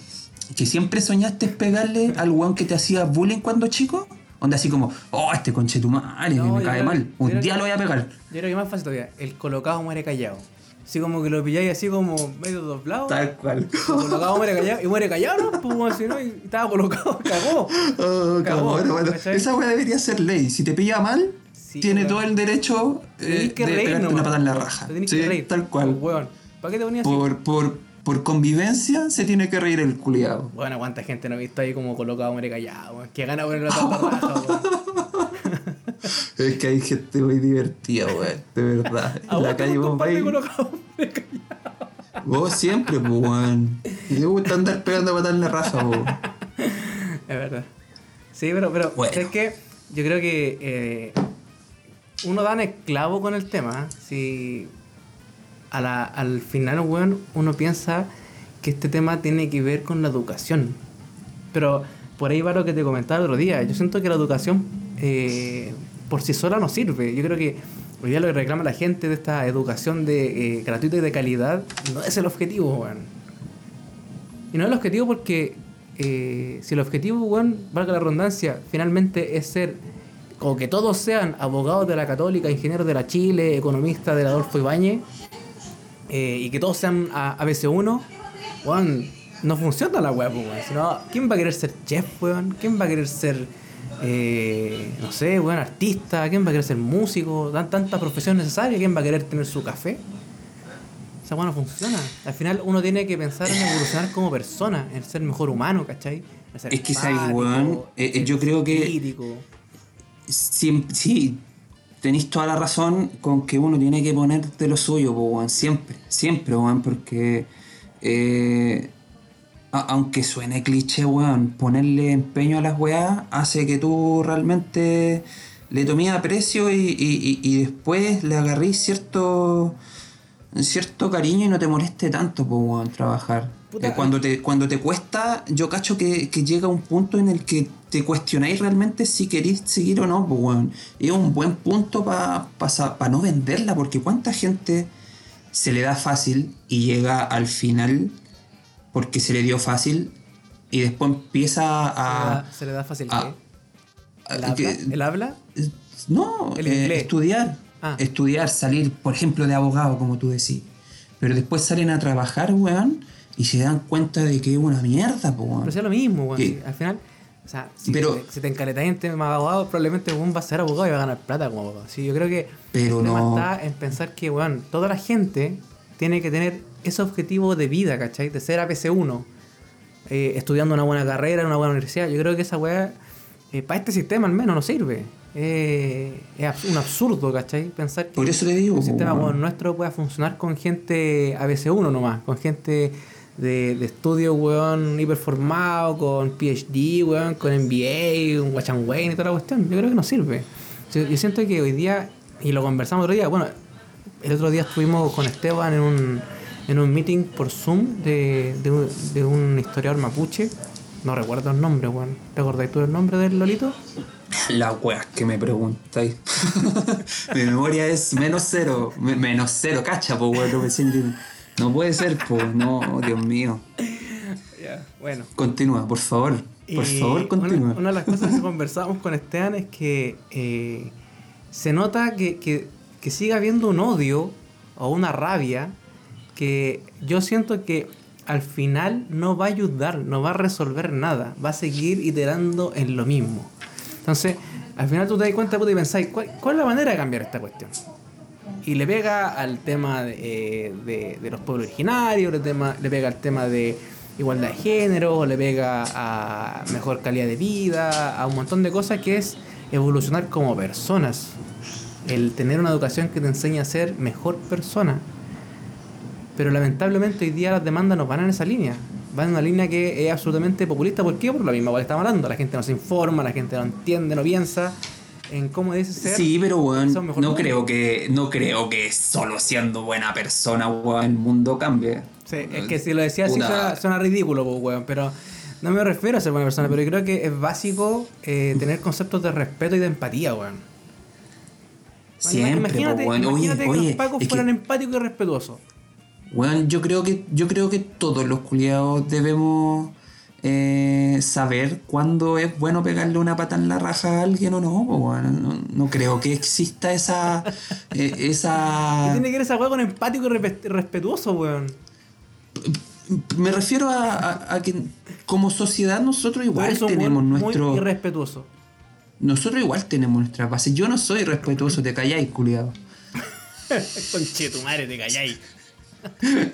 que siempre soñaste pegarle al weón que te hacía bullying cuando chico. Onda así como, oh, este conchetumare No, me cae mal. Un día que- lo voy a pegar. Yo creo que más fácil todavía. El colocado muere callado. Así como que lo pilláis así como medio doblado. Tal cual. Colocado muere callado. Y muere callado, ¿no? Pues bueno, si no, y estaba colocado, cagó. Oh, Cagó, bueno, ¿cachai? esa weá debería ser ley. Si te pilla mal, Sí, tiene todo el derecho eh, que de reír, pegarte nomás, una patada en la raja. Te Sí, que reír. tal cual. Pues. ¿Para qué te ponías así? Por, por, por convivencia se tiene que reír el culiado. Bueno, cuánta gente no he visto ahí como colocado muere callado, weón. Que gana poner la tapa raja, weón. Es que hay gente muy divertida, weón. De verdad. A En la calle un vos siempre, pues, weón. Y te gusta andar pegando en la raja, weón. Es verdad. Sí, pero, pero Bueno. es que yo creo que eh, uno da en el clavo con el tema. ¿eh? Si a la- al final, weón, uno piensa que este tema tiene que ver con la educación. Pero por ahí va lo que te comentaba el otro día. Yo siento que la educación eh, por sí sola no sirve. Yo creo que hoy día lo que reclama la gente de esta educación de, eh, gratuita y de calidad no es el objetivo, weón. Y no es el objetivo porque eh, si el objetivo, weón, valga la redundancia, finalmente es ser, como que todos sean abogados de la Católica, ingenieros de la Chile, economistas del Adolfo Ibáñez, eh, y que todos sean a- ABC1, weón, no funciona la weá, pues, weón. Sino, ¿quién va a querer ser chef, weón? ¿Quién va a querer ser, eh, no sé, weón, artista? ¿Quién va a querer ser músico? Dan tantas profesiones necesarias, ¿quién va a querer tener su café? Esa weá no funciona. Al final uno tiene que pensar en evolucionar como persona, en ser mejor humano, ¿cachai? En ser Es que, ¿sabes, weón? Eh, eh, yo creo que-. Sí, sí, tenéis toda la razón con que uno tiene que poner de lo suyo, weón, siempre, siempre, weón, porque eh, a- aunque suene cliché, weón, ponerle empeño a las weas hace que tú realmente le tomes aprecio y, y, después le agarrís cierto cierto cariño y no te moleste tanto, po, weón, trabajar. Puta, Eh, cuando, te, cuando te cuesta, yo cacho que, que llega un punto en el que te cuestionáis realmente si queréis seguir o no, pues, weón. Y es un buen punto para no venderla, porque cuánta gente se le da fácil y llega al final porque se le dio fácil y después empieza a... se le da fácil ¿qué? ¿El a- habla? que- ¿El habla? no, El eh, inglés. estudiar. Ah. Estudiar, salir, por ejemplo, de abogado, como tú decís. Pero después salen a trabajar, weón, y se dan cuenta de que es una mierda, pues, weón. Pero sea lo mismo, weón. Sí, Al final, o sea, si, Pero- te, si te encaletas en tema de abogado, probablemente weón va a ser abogado y va a ganar plata como abogado. Sí, yo creo que Pero el tema no- está en pensar que, weón, toda la gente tiene que tener ese objetivo de vida, ¿cachai? De ser APC1, eh, estudiando una buena carrera en una buena universidad. Yo creo que esa weá, eh, para este sistema al menos, no sirve. Eh, es un absurdo, ¿cachai? Pensar que Por eso te digo, el sistema weón. weón, nuestro pueda funcionar con gente ABC1 nomás, con gente de, de estudio, weón, hiperformado, con PhD, weón, con MBA, un Watch and Wayne y toda la cuestión. Yo creo que no sirve. Yo, yo siento que hoy día, y lo conversamos otro día, bueno, el otro día estuvimos con Esteban en un, en un meeting por Zoom de, de, un, de un historiador mapuche. No recuerdo el nombre, weón. ¿Te acordáis tú el nombre del Lolito? Las weas que me preguntáis. Mi memoria es menos cero. Me- menos cero, cacha, po, weón. no puede ser, po. No, Dios mío. Bueno. Continúa, por favor. Por Y favor, continúa. Una, una de las cosas que conversamos con Esteban es que eh, se nota que, que, que sigue habiendo un odio o una rabia que yo siento que al final no va a ayudar, no va a resolver nada, va a seguir iterando en lo mismo. Entonces, al final tú te das cuenta puta, y pensáis, ¿cuál, cuál es la manera de cambiar esta cuestión? Y le pega al tema de, eh, de- los pueblos originarios, le, le pega al tema de igualdad de género, le pega a mejor calidad de vida, a un montón de cosas que es evolucionar como personas. El tener una educación que te enseña a ser mejor persona. Pero lamentablemente hoy día las demandas no van en esa línea. Van en una línea que es absolutamente populista. ¿Por qué? Por lo mismo que estamos hablando. La gente no se informa, la gente no entiende, no piensa en cómo dice ser. Sí, pero weón, mejor no mundo. creo que no creo que solo siendo buena persona, weón, el mundo cambie. Sí, es que si lo decía así suena ridículo, pues, weón, pero no me refiero a ser buena persona, pero yo creo que es básico eh, tener conceptos de respeto y de empatía, weón. Siempre, imagínate. Oye, imagínate que oye, los pacos que- fueran empáticos y respetuosos. Weón, yo creo que, yo creo que todos los culiados debemos eh, saber cuándo es bueno pegarle una pata en la raja a alguien o no, weón. no, no creo que exista esa eh, ¿Qué esa tiene que ver esa weá con empático y respe- respetuoso, weón? me refiero a, a- a que como sociedad nosotros igual tenemos weón nuestro muy irrespetuoso. Nosotros igual tenemos nuestras bases. Yo no soy respetuoso, te calláis, culiado. Conche tu madre, te calláis.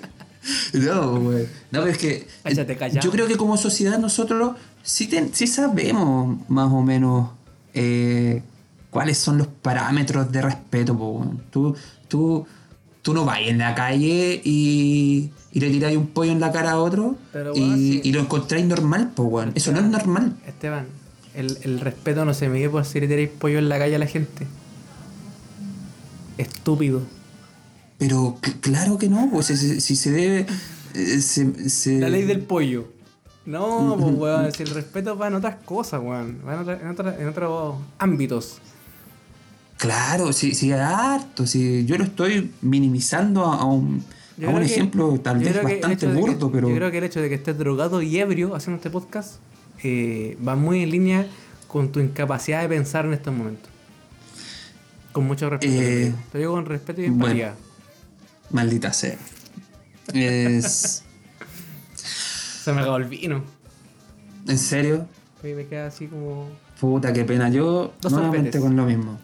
No, güey. No, pero es que. Cállate, callado. Yo creo que como sociedad nosotros sí, ten- sí sabemos más o menos eh, cuáles son los parámetros de respeto, po. Tú, tú, tú no vas en la calle y, y le tiráis un pollo en la cara a otro Pero, y, sí. y lo encontráis normal, po. Eso no es normal. Esteban, El, el respeto no se mide por si le tiráis pollo en la calle a la gente. Estúpido. Pero cl- claro que no, pues si, si- se debe. eh, se- se- La ley del pollo. No, pues weón, si el respeto va en otras cosas, weón. Va en, otra- en, otra- en otros ámbitos. Claro, sí, sí, harto. Sí, yo lo estoy minimizando a, a un, a un que- ejemplo tal vez bastante que- burdo, pero. Yo creo que el hecho de que estés drogado y ebrio haciendo este podcast eh, va muy en línea con tu incapacidad de pensar en estos momentos. Con mucho respeto. Eh, te digo. Con respeto y bueno. empatía. Maldita sea. Es. Se me acabó el vino. ¿En serio? Y me queda así como. Puta, qué pena. Yo Dos nuevamente con lo mismo.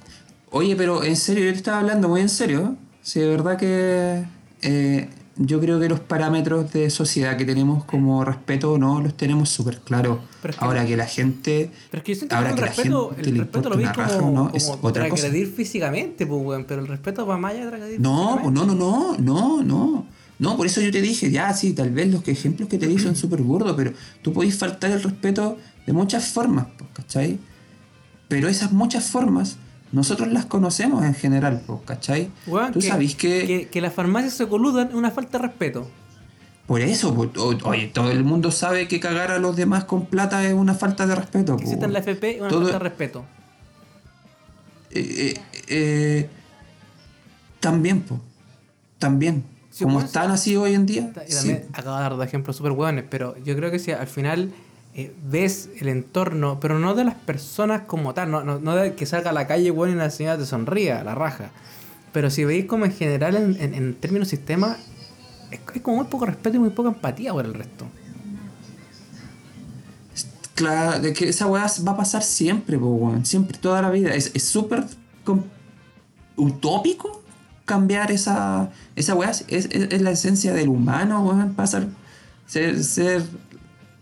Oye, pero en serio, yo te estaba hablando muy en serio. Sí, de verdad que eh, yo creo que los parámetros de sociedad que tenemos como respeto no los tenemos súper claros. Es que- Ahora que la gente... Pero es que yo siento Ahora que que el la respeto, gente el respeto lo vi raja como, no, como es otra cosa. físicamente, pues, weón. Pero el respeto va más allá de No, pues no, no, no, no, no. No, por eso yo te dije, ya, sí, tal vez los que ejemplos que te di son súper burdos, pero tú podés faltar el respeto de muchas formas, pues, ¿cachai? Pero esas muchas formas, nosotros las conocemos en general, ¿cachai? Weón, tú sabés que, que, que las farmacias se coludan es una falta de respeto. por eso, o- oye, todo el mundo sabe que cagar a los demás con plata es una falta de respeto. Que exista en la FP es una Todo- falta de respeto. eh, eh, eh, también, pues, también. Sí, Como están así hoy en día. Sí. acabo de dar ejemplos súper hueones, pero yo creo que si al final eh, ves el entorno, pero no de las personas como tal, no, no, no de que salga a la calle bueno y la señora te sonría, la raja. Pero si veis como en general en, en, en términos sistema, es, como muy poco respeto y muy poca empatía por el resto. Claro, que esa weá va a pasar siempre, po, weón. Siempre, toda la vida. Es súper utópico cambiar esa, esa weá. Es, es- es la esencia del humano, weón. Pasar, ser, ser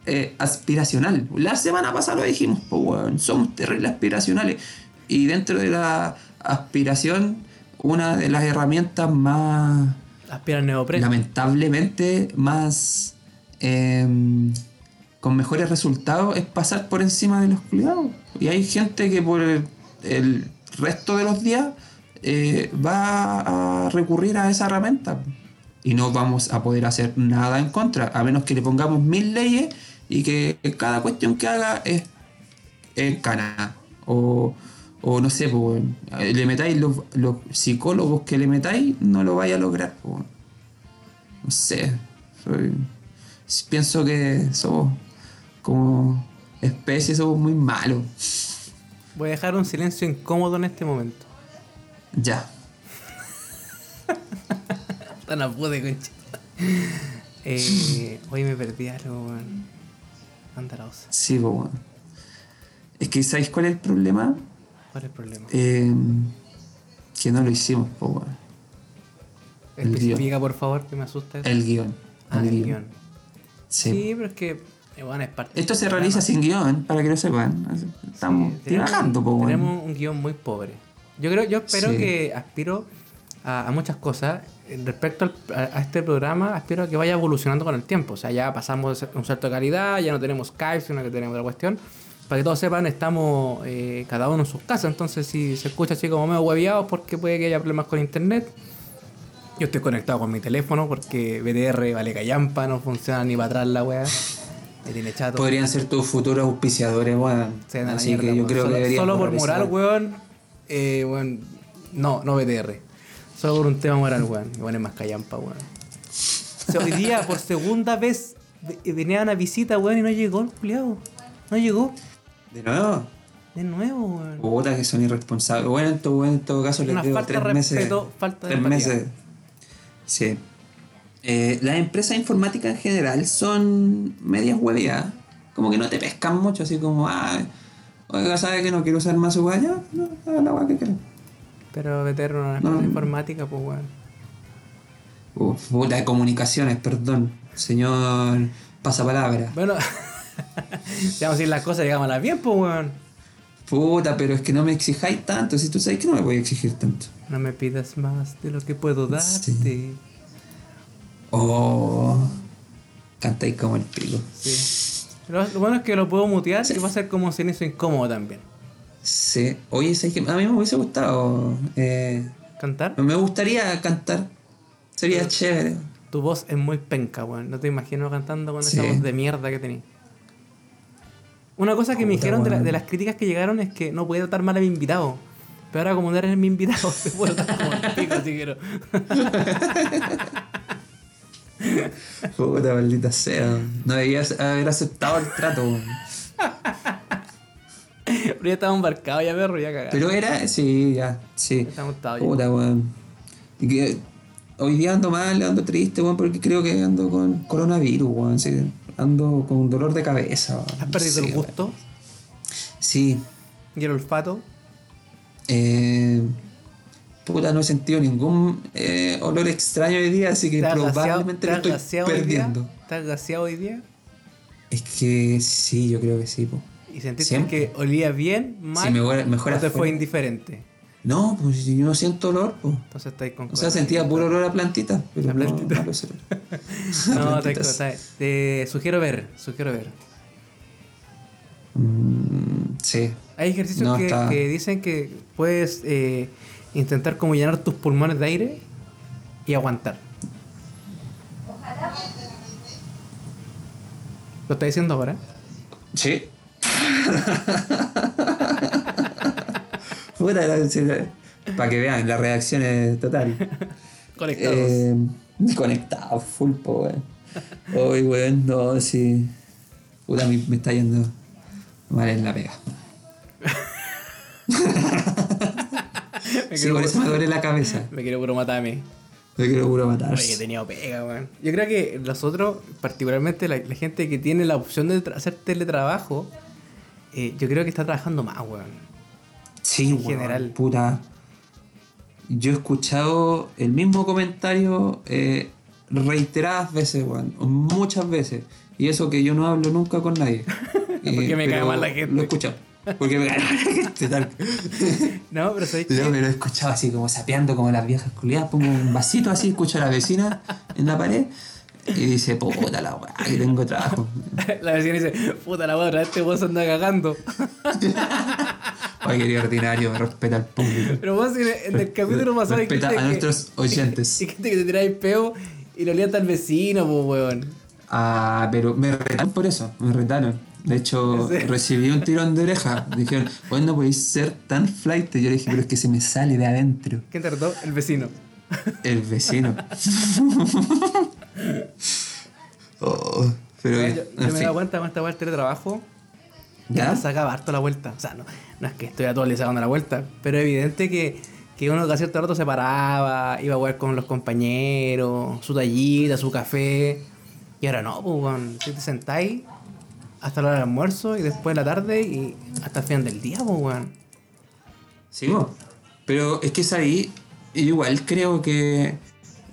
eh, aspiracional. La semana pasada lo dijimos, weón. Somos terribles aspiracionales. Y dentro de la aspiración, una de las herramientas más lamentablemente más em, con mejores resultados es pasar por encima de los cuidados. Y hay gente que por el, el resto de los días eh, va a recurrir a esa herramienta. Y no vamos a poder hacer nada en contra, a menos que le pongamos mil leyes y que cada cuestión que haga es, es cana. O, o no sé, pues, le metáis los, los psicólogos que le metáis, no lo vaya a lograr. No sé. soy- pienso que somos como especie, somos muy malos. Voy a dejar un silencio incómodo en este momento. Ya. Tan a pude, concha. Eh, hoy me perdí algo, weón. Sí, pues, bueno. Es que, ¿sabéis cuál es el problema? ¿Cuál es el problema? Eh, que no lo hicimos, pues, bueno. el por favor, que me asusta eso. El guion. Ah, el el guion. guion. Sí. Sí, pero es que, eh, bueno, es parte Esto se realiza sin guion, para que lo sepan. Estamos Sí, tenemos- trabajando, bueno. Tenemos un guion muy pobre. Yo creo, yo espero Sí. que aspiro a, a muchas cosas. Eh, Respecto al- a, a este programa, aspiro a que vaya evolucionando con el tiempo. O sea, ya pasamos un salto de calidad, ya no tenemos Skype, sino que tenemos otra cuestión. Para que todos sepan, estamos eh, cada uno en sus casas. Entonces, si se escucha así como medio hueviados, porque puede que haya problemas con internet. Yo estoy conectado con mi teléfono porque BTR vale callampa, no funciona ni para atrás la weá. Chato. Podrían ser tus futuros auspiciadores, weón. Así mierda, que yo weón. creo solo, que deberían Solo por moral, weón. Eh, weón. No, no BTR. Solo por un tema moral, weón. Bueno, es más callampa, weón. O sea, hoy día, por segunda vez, ve- venía una visita, weón, y no llegó el culiado. No llegó. De nuevo. De nuevo, weón. Puta que son irresponsables. Bueno, en todo, en todo caso les falta tres meses. falta de tres empatía. meses. Sí. Eh, las empresas informáticas en general son medias hueveadas. Como que no te pescan mucho, así como, ah, oiga, ¿sabe que no quiero usar más su guaya? No, haga la guay que quiera. Pero es una No. informática, pues, weón. Uf, puta de comunicaciones, perdón. Señor pasapalabra. Bueno, si vamos a decir las cosas, digámoslas bien, pues, weón. Puta, pero es que no me exijáis tanto. Si tú sabes que no me voy a exigir tanto. No me pidas más de lo que puedo darte. Sí. Oh, cantáis como el pico. Sí. Lo, lo bueno es que lo puedo mutear y va a ser como silencio incómodo también. Sí. Oye, a mí me hubiese gustado. eh, ¿Cantar? me gustaría cantar. Sería chévere. Tu voz es muy penca, weón. No te imagino cantando con Sí. esa voz de mierda que tenías. Una cosa que me dijeron de, la- weón. de las críticas que llegaron es que no podía tratar mal a mi invitado. Pero ahora como no eres mi invitado, te puedo tratar como el pico si quiero. Puta maldita sea. No debías haber aceptado el trato. Pero ya estaba embarcado ya, perro, ya cagado. Pero era, sí, ya, sí. Estamos atados ya. Puta, weón. Y que hoy día ando mal, ando triste, weón, porque creo que ando con coronavirus, weón. sí. Ando con dolor de cabeza, weón. ¿Has perdido Sí, el weón. gusto Sí. y el olfato? Eh, puta, no he sentido ningún eh, olor extraño hoy día, así que ¿Te has gaseado- probablemente te lo estoy perdiendo. ¿Te has gaseado hoy día? Es que sí, yo creo que sí, po. ¿Y sentiste Siempre. que olía bien, mal, huele- mejor o te fue indiferente? No, pues si yo no siento olor, pues. Entonces estáis con O sea, sentía puro olor a plantita. Pero La no- plantita. no sé. No, te, te, sugiero ver, sugiero ver. Mm, sí. Hay ejercicios No, que, está- que dicen que puedes eh, intentar como llenar tus pulmones de aire y aguantar. ¿Lo está diciendo ahora? Sí. Para que vean, la reacción es total. Conectados. Eh, conectado, full power. Hoy, weón, no, sí. Puta, me, me está yendo mal en la pega. me, Sí, quiero, por eso me duele la cabeza. me quiero puro matar a mí. Me quiero puro matar. Oye, he tenido pega, weón. Yo creo que nosotros, particularmente la, la gente que tiene la opción de hacer teletrabajo, eh, yo creo que está trabajando más, weón. Sí, en weón, general. Puta. Yo he escuchado el mismo comentario eh, reiteradas veces, weón. Muchas veces. Y eso que yo no hablo nunca con nadie. Eh, Porque me cae mal la gente. Lo he escuchado. Porque me cae mal la gente, tal. No, pero ¿sabéis Yo me lo he escuchado así como sapeando como las viejas culiadas. Pongo un vasito así, escucho a la vecina en la pared. Y dice, puta la weá, que tengo trabajo. La vecina dice, puta la otra, este vos anda cagando. Ay, querido ordinario, respeta al público. Pero vos en el, en el capítulo pasado Respeta a que- nuestros oyentes. Dijiste que te tiráis peo y lo olía hasta el vecino, pues, weón. Ah, pero me retaron por eso, me retaron. De hecho, recibí un tirón de oreja. Dijeron, bueno, no podéis ser tan flight. Yo le dije, pero es que se me sale de adentro. ¿Quién te retó? El vecino. El vecino. Oh, pero yo me he dado cuenta con esta weá del teletrabajo. ¿Ya? Sacaba harto la vuelta. O sea, no, no es que estoy actualizado dando la vuelta, pero evidente que, que uno cada cierto rato se paraba, iba a jugar con los compañeros, su tallita, su café. Y ahora no, pues. Si te sentáis hasta la hora del almuerzo y después de la tarde y hasta el final del día, pues, weón. Sí, pero es que es ahí, igual creo que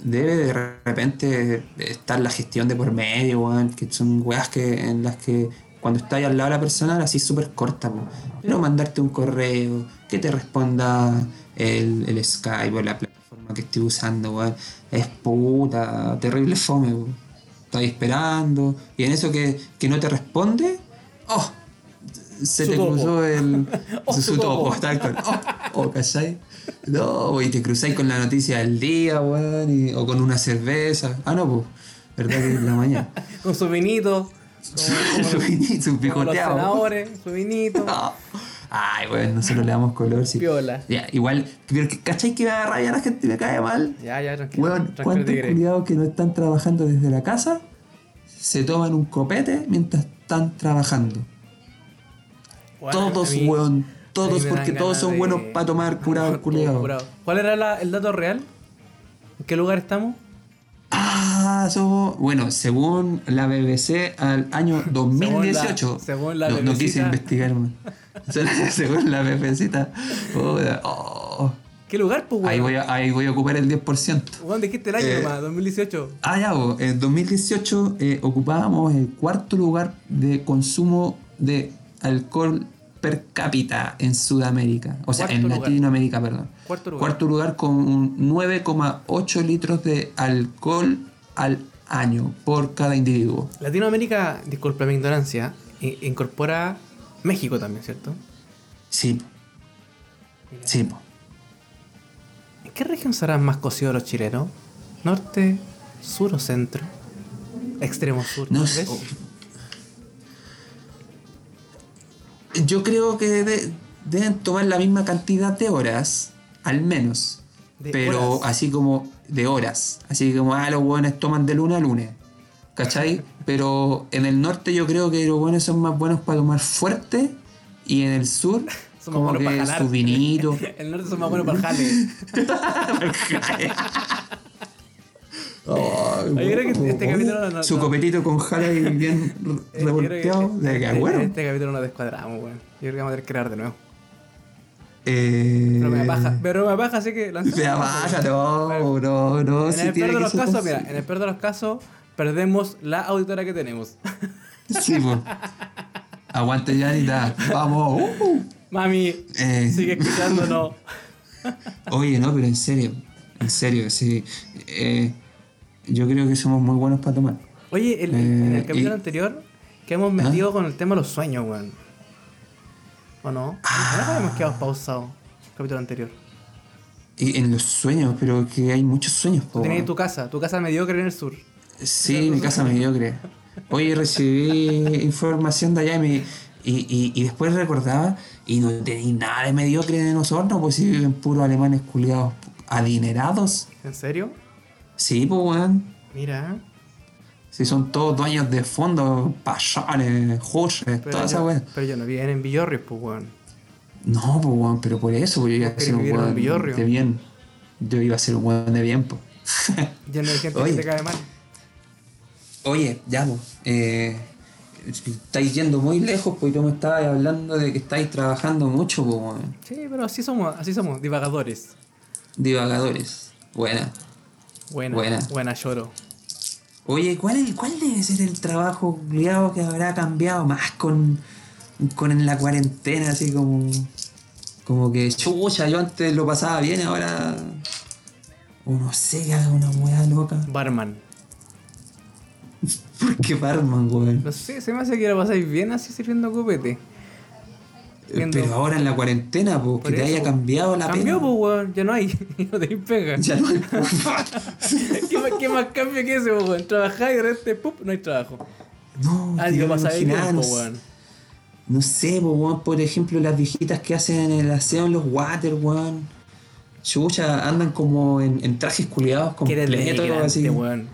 debe de repente estar la gestión de por medio, weón, que son weas que, en las que cuando estás al lado de la persona así súper corta, po. pero mandarte un correo, que te responda el, el Skype o la plataforma que estés usando, weón, es puta, terrible fome, po. Estás esperando, y en eso que, que no te responde, oh, se Su te topo. cruzó el, Oh, su, su su topo, topo. tal cual. Oh, oh, ¿cachai? No, y te cruzáis con la noticia del día, weón, y- o con una cerveza. Ah, no, pues, verdad que es la mañana. Con su vinito, su vinito, su los picoteado. senadores, su vinito. No. Ay, weón, nosotros le damos color, sí. Piola. Ya, igual, pero que- ¿cachai que me da rabia la gente y me cae mal? Ya, ya, tranquilo. Weón, ¿cuántos culiados que no están trabajando desde la casa se toman un copete mientras están trabajando? Bueno, todos, mí- weón. Todos, porque todos son de- buenos para tomar curado, curado. ¿Cuál era la- el dato real? ¿En qué lugar estamos? Ah, somos. Bueno, según la BBC, al año 2018. según la no, no quise investigar según la BBC. Oh, ¿Qué lugar, pues, ahí, voy a, ahí voy a ocupar el 10%. Weón, dijiste el año Eh, nomás, 2018. Ah, ya, bo, en 2018 eh, ocupábamos el cuarto lugar de consumo de alcohol per cápita en Sudamérica. O sea, Cuarto en lugar. Latinoamérica, perdón. Cuarto lugar. Cuarto lugar con un 9,8 litros de alcohol al año por cada individuo. Latinoamérica, disculpa mi ignorancia, i- incorpora México también, ¿cierto? Sí. Sí. ¿En qué región serán más cocidos los chilenos? ¿Norte, sur o centro? Extremo sur, No Yo creo que de- deben tomar la misma cantidad de horas, al menos. De pero horas. así como de horas. Así como, ah, los buenos toman de lunes a lunes. ¿Cachai? pero en el norte yo creo que los buenos son más buenos para tomar fuerte. Y en el sur, Son como para que su vinito. El norte son más buenos para el jale. Ay, Yo creo que bueno, este capítulo no- no- Su copetito con jala y bien Eh, revolteado. este- De que, este- bueno. Este capítulo nos descuadramos, weón. Yo creo que vamos a tener que grabar de nuevo. Eh, Pero me baja, pero me baja, así que lanzamos. Me baja, no, no, no. En el peor de los casos, mira, en el peor de los casos, perdemos la auditora que tenemos. Sí, pues. Aguante, Janita. Vamos. uh. Mami, Eh. sigue escuchándonos. Oye, no, pero en serio. En serio, sí. Eh, yo creo que somos muy buenos para tomar. Oye, el- en el Eh, capítulo anterior, que hemos metido con el tema de los sueños, weón. ¿O no? Ah. ¿No habíamos quedado pausados el capítulo anterior? Y en los sueños, pero que hay muchos sueños. po. Tú tenías tu casa, tu casa mediocre en el sur. Sí, mi casa mediocre. Oye, recibí información de allá y, me- y, y- y después recordaba y no tenéis nada de mediocre de nosotros, pues si viven puros alemanes culiados adinerados. ¿En serio? Sí, pues weón. Mira. Si son todos dueños de fondos, pasiones, joyas, toda esa yo, weá. pero yo no viven en Villorrios, pues, weón. No, pues weón, pero por eso pues, yo iba a ¿Vos ser un weón Villorrio? de bien. Yo iba a ser un weón de bien, pues. Ya no hay gente Oye. que te cae mal. Oye, ya, pues. Eh, estáis yendo muy lejos, pues tú me estabas hablando de que estáis trabajando mucho, pues, weón. Sí, pero así somos, así somos, divagadores. Divagadores. Buena. Buena, Buena. buena, lloro. Oye, ¿cuál, ¿cuál debe ser el trabajo culiado que habrá cambiado más con, con la cuarentena? Así como. Como que, chucha, yo antes lo pasaba bien, ahora. O no sé, que haga una weá loca. Barman. ¿Por qué barman, weón? No sé, se me hace que lo pasáis bien así sirviendo copete. Viendo- Pero ahora en la cuarentena, pues, Por que te haya cambiado la Cambió, pega. pues, weón. Ya no hay. no tenéis pega. Ya no hay. ¿Qué, más, ¿Qué más cambio que ese, pues, weón? Trabajáis y de repente, ¡pup! no hay trabajo. no, Ah, te digo, iba a pasáis imaginar, tiempo, no sé. weón. No sé, pues, weón, por ejemplo, las viejitas que hacen el aseo en los water, weón. Chucha, andan como en, en trajes culiados completos, así. weón.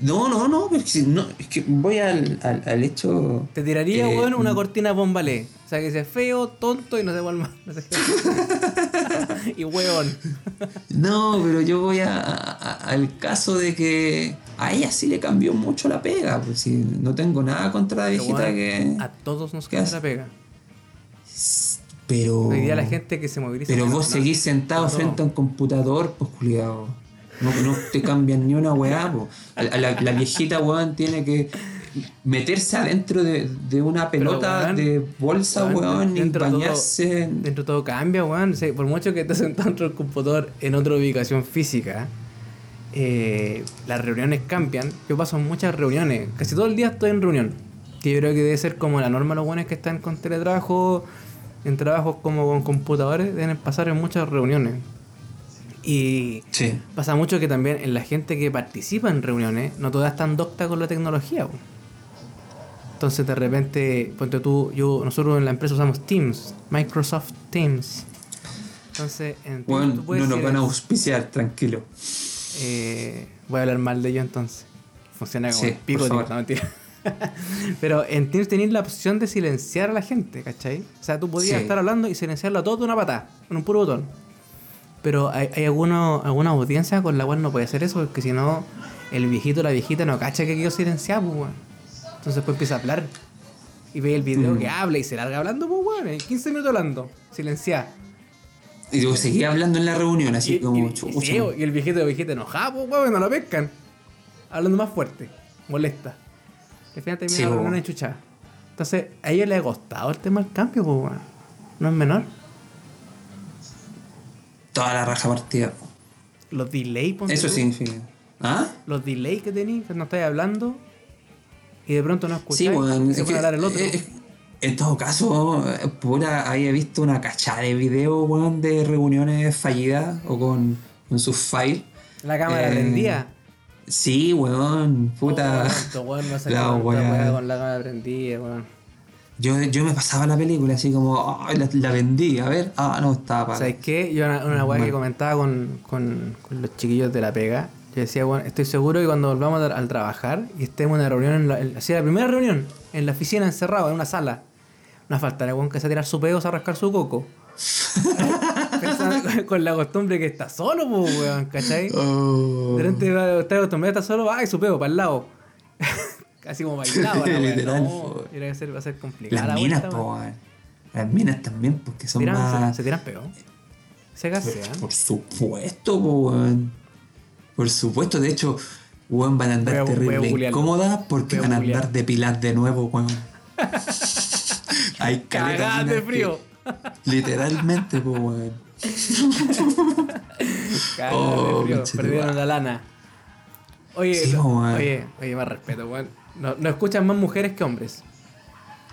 No, no, no, es que, no, es que voy al, al, al hecho. Te tiraría, eh, weón, una cortina bombalé. O sea, que sea feo, tonto y no se vuelva. No sé qué. y weón. No, pero yo voy a, a- al caso de que a ella sí le cambió mucho la pega. Pues si no tengo nada contra la viejita que. A todos nos ¿Qué queda hace? la pega. Pero. Hoy día la gente que se moviliza. Pero vos no, seguís sentado no. frente a un computador, pues culiado. No, no te cambian ni una weá, po. A La, la viejita weón tiene que meterse adentro de, de una pelota weón, de bolsa, weón, weón, y todo- bañarse. en- Dentro de todo cambia, weón. Por mucho que estés sentado dentro del computador en otra ubicación física, eh, las reuniones cambian. Yo paso muchas reuniones. Casi todo el día estoy en reunión. Que yo creo que debe ser como la norma los buenos que están con teletrabajo, en trabajos como con computadores, deben pasar en muchas reuniones. Y Sí. pasa mucho que también en la gente que participa en reuniones, no todas están docta con la tecnología. po. Entonces de repente, ponte tú, yo, nosotros en la empresa usamos Teams, Microsoft Teams. Entonces, en tú puedes no nos van a auspiciar, tranquilo. eh, voy a hablar mal de ellos entonces. Funciona como Sí, el pico, favor. no mentira. Pero en Teams tenéis la opción de silenciar a la gente, ¿cachai? O sea, tú podías Sí. estar hablando y silenciarlo a todo de una patada, con un puro botón. Pero hay, hay alguno, alguna audiencia con la cual no puede hacer eso, porque si no, el viejito o la viejita no cacha que quedó silenciado, pues, weón. Entonces después empieza a hablar. Y ve el video Mm. que habla y se larga hablando, pues, weón. en 15 minutos hablando, silenciado. Y yo seguía hablando en la reunión, así Y, como y- y el viejito y la viejita enojado, pues, weón, no lo pescan. Hablando más fuerte, molesta. Al final termina Sí, la reunión enchuchada. Entonces, a ellos les ha costado el tema del cambio, pues, weón. No es menor. Toda la raja partida. Los delay, Eso tú, significa. ¿Ah? Los delay que tenéis, que no estáis hablando. Y de pronto no escucháis Sí, y se es que, hablar el otro. eh, eh, en todo caso, pura, había visto una cachada de videos, weón, de reuniones fallidas o con, con sus files. la cámara eh, prendía. Sí, weón, puta. Oh, weón no La con la cámara prendida, weón. Yo, yo me pasaba la película así como, "Ay, la, la vendí, a ver, ah, no, estaba para. ¿Sabes qué? Yo una, una weá que Bueno. comentaba con, con, con los chiquillos de la pega. Yo decía, bueno, estoy seguro que cuando volvamos al trabajar y estemos en una reunión, en la, en- así la primera reunión, en la oficina encerrado, en una sala, no faltará weón que se tirar su pedo a rascar su coco. Con la costumbre que está solo, pues, weón, ¿cachai? Oh. De repente está acostumbrado a estar solo, ay, su pedo, para el lado. Casi como bailado, la weá, Literal, no, tiene que ser, va a ser complicada. Las la minas, po. Las minas también, porque son Tiran- se, más. se tiran pedo. Se gasean. Por supuesto, po, weón. Por supuesto, de hecho, weón, van a andar a- terrible incómodas porque van a andar depiladas de nuevo, weón. Hay Cagadas de frío. que- literalmente, weón. Oh, de frío, perdieron la lana. Oye, Sí, lo- weón. oye, oye, más respeto, weón. No, no escuchan más mujeres que hombres.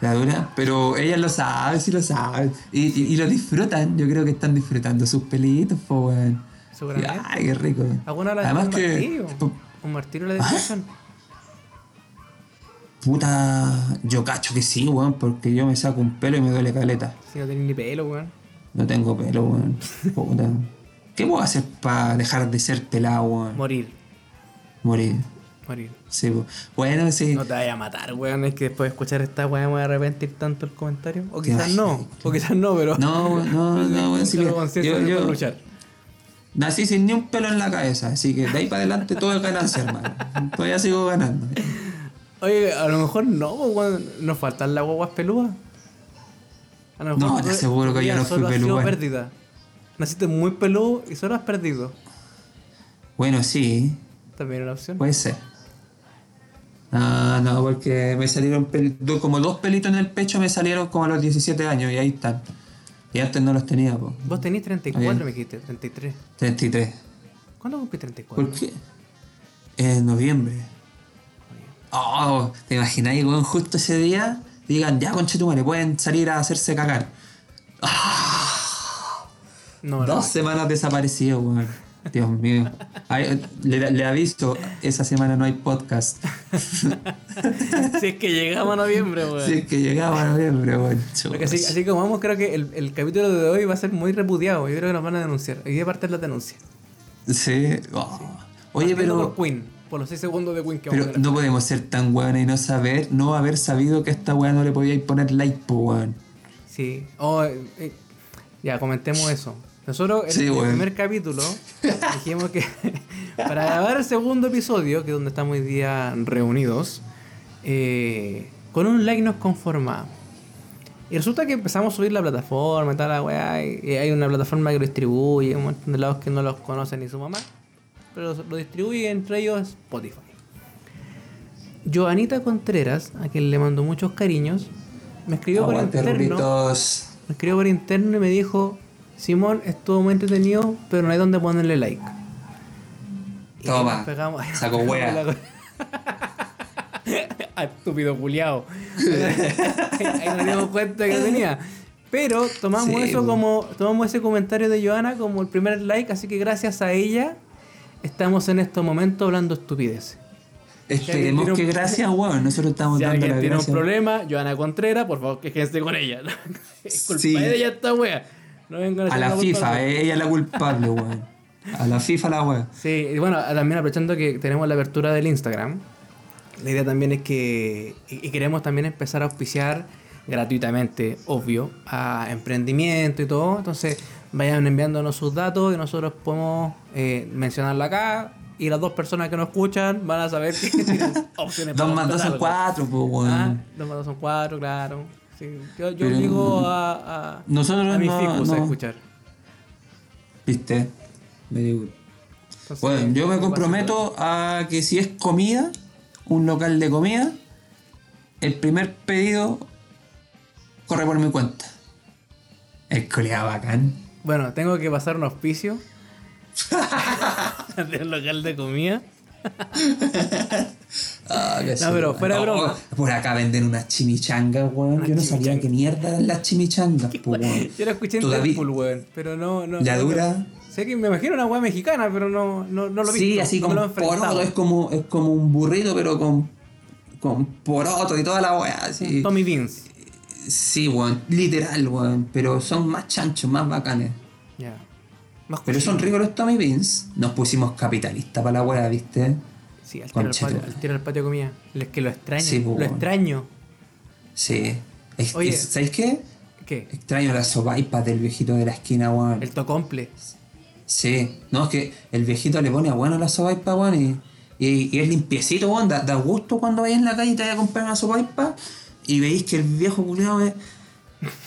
La dura, pero ellas lo saben, sí lo saben. Y, y- y lo disfrutan, yo creo que están disfrutando sus pelitos, po, weón. Seguramente. Ay, qué rico. ¿Alguna la Además un que, martirio? pu- ¿Un martirio la ¿Ah? depresión? puta, yo cacho que sí, weón, porque yo me saco un pelo y me duele caleta. Si no tenés ni pelo, weón. No tengo pelo, weón. Puta. ¿Qué puedo hacer para dejar de ser pelado, weón? Morir. Morir. Morir. Sí, bueno, sí. No te vayas a matar, weón. Es que después de escuchar esta weá me voy a arrepentir tanto el comentario. O quizás no. O quizás no, pero. No, no, no, weón, sí, yo, yo luchar. Nací sin ni un pelo en la cabeza, así que de ahí para adelante todo es ganancia, hermano. Todavía sigo ganando. Oye, a lo mejor no, pues, weón. Nos faltan las guaguas peludas. A lo No, tú- te aseguro que yo no fui peludo. pérdida. Naciste muy peludo y solo has perdido. Bueno, sí, También una opción. puede ser. No, no, porque me salieron pel- como dos pelitos en el pecho me salieron como a los 17 años y ahí están. Y antes no los tenía, po. Vos tenés 34, Bien. me dijiste, 33. 33. ¿Cuándo cumplí 34? ¿Por qué? En noviembre. Oh, ¿te imagináis, weón? Justo ese día digan, ya conchetumare, pueden salir a hacerse cagar. No, no. Dos semanas desaparecido, weón. Dios mío. Ay, le, le aviso, esa semana no hay podcast. si es que llegamos a noviembre, weón. Si es que llegaba a noviembre, weón. Así, así como vamos, creo que el, el capítulo de hoy va a ser muy repudiado. Yo creo que nos van a denunciar. Hoy día parte la denuncia. Sí. Oh. Oye, Partiendo pero, Por Queen, por los 6 segundos de Queen que vamos pero a no podemos ser tan weones y no saber, no haber sabido que a esta weá no le podíais poner like, po, weón. Sí. Oh, eh, eh, ya, comentemos eso. Nosotros en Sí, el primer capítulo dijimos que para grabar el segundo episodio, que es donde estamos hoy día reunidos, eh, con un like nos conformamos. Y resulta que empezamos a subir la plataforma y tal, la weá, y hay una plataforma que lo distribuye, un montón de lados que no los conoce ni su mamá, pero lo distribuye entre ellos Spotify. Joanita Contreras, a quien le mando muchos cariños, me escribió por interno. rulitos. Me escribió por interno y me dijo, Simón, estuvo muy entretenido, pero no hay donde ponerle like. Toma, pegamos- nos saco la- Ah, Estúpido culiao. ahí nos dimos cuenta que tenía. Pero tomamos Sí, eso como, tomamos ese comentario de Joana como el primer like, así que gracias a ella estamos en estos momentos hablando estupideces. Esperemos un- que gracias, weón. Nosotros estamos Si dando alguien la tiene un gracia. problema, Joana Contreras, por favor, quéjense con ella. es culpa Sí. de ella esta wea. No vengan A la culpa FIFA, ella es la culpable, weón. A la FIFA la weón. Sí, y bueno, también aprovechando que tenemos la apertura del Instagram, la idea también es que, y queremos también empezar a auspiciar gratuitamente, obvio, a emprendimiento y todo. Entonces, vayan enviándonos sus datos y nosotros podemos eh, mencionarla acá. Y las dos personas que nos escuchan van a saber que tienen opciones Dos más dos son cuatro, pues, weón. Dos más dos son cuatro, claro. Sí, Yo, yo digo a, a, Nosotros a mis no- ficus a escuchar. ¿Viste? Good. Entonces, Bueno, yo me comprometo a que si es comida, un local de comida, el primer pedido corre por mi cuenta. El colega bacán. Bueno, tengo que pasar un auspicio de un local de comida. Ah, No, pero fuera Oh, broma. Por acá venden unas chimichangas, weón. Yo no sabía qué mierda eran las chimichangas, weón. Yo la escuché en Deadpool, weón. Pero no, no. ¿La no- dura? Sé que me imagino una weá mexicana, pero no, no, no lo vi. Sí, así no como poroto, es como, es como un burrito, pero con, con poroto y toda la weá, así. Tommy Beans. Sí, weón, literal, weón. Pero son más chanchos, más bacanes. Ya. Más Pero son ricos los Tommy Beans. Nos pusimos capitalistas para la weá, ¿viste? Sí, al tiro al patio, tu- al tiro al patio de comida. Es que lo extraño. Sí, lo extraño. Sí. Es- Oye. es- ¿Sabéis qué? ¿Qué? Extraño las sopaipas del viejito de la esquina, weón. El tocomple. Sí. No, es que el viejito le pone a bueno la sopaipa, weón, y, y, y es limpiecito, weón. Da, da gusto cuando vais en la calle y te vas a comprar una sopaipa y veis que el viejo culiado es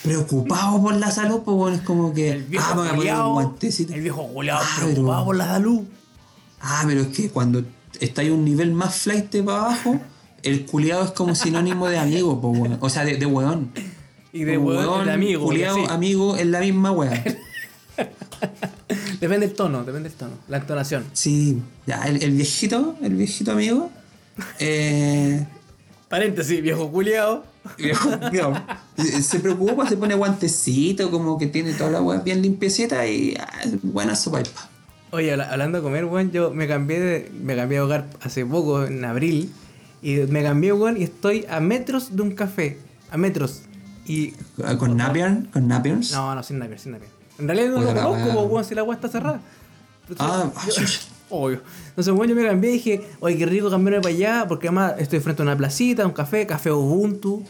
preocupado por la salud, pues, weón. Es como que. El viejo ah, me voy a poner un guantecito. El viejo culiao Ah, preocupado pero- por la salud. Ah, pero es que cuando estáis un nivel más flight para abajo, el culiado es como sinónimo de amigo, pues, weón. O sea, de, de weón. Y de weón, de amigo. Culiado, sí. amigo es la misma weá. Depende del tono, depende del tono. La entonación. Sí, ya, el, el viejito, el viejito amigo. Eh, Paréntesis, viejo culiao. Viejo, se- preocupa, se pone guantecito, como que tiene toda la weá bien limpiecita y ah, buena sopaipa. Oye, habla- hablando de comer, weón, yo me cambié de, me cambié de hogar hace poco, en abril. Y me cambié, weón, y estoy a metros de un café. A metros. Y. Ah, Con Napier, con Napiers. No, no, sin Napier, sin Napier. En realidad no lo conozco, weón, si la weá está cerrada. Entonces, Ah, yo- ah, chucha. Obvio. Entonces, weón, yo me cambié y dije, oye, qué rico cambiarme para allá, porque además estoy frente a una placita, un café, café Ubuntu.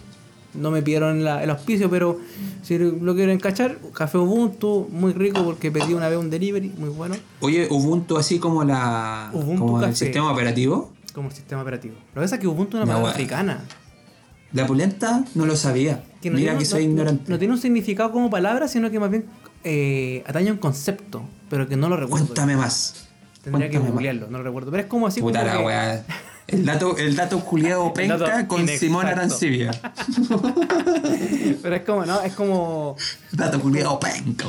No me pidieron la- el auspicio, pero si lo quieren cachar, café Ubuntu, muy rico porque pedí una vez un delivery, muy bueno, Oye, Ubuntu así como la Ubuntu como el sistema operativo. como sistema operativo. Lo que pasa es que Ubuntu es una palabra weón. africana. La pulenta no lo sabía. Que no Mira tiene- que soy no- ignorante. No, no tiene un significado como palabra, sino que más bien eh, atañe a un concepto, pero que no lo recuerdo. Cuéntame más. Tendría que cuéntame googlearlo, no lo recuerdo. Pero es como así Puta como la que- weá. El dato, el dato culiado penca dato con inexacto. Simón Arancibia. Pero es como, no, es como. dato culiado penca.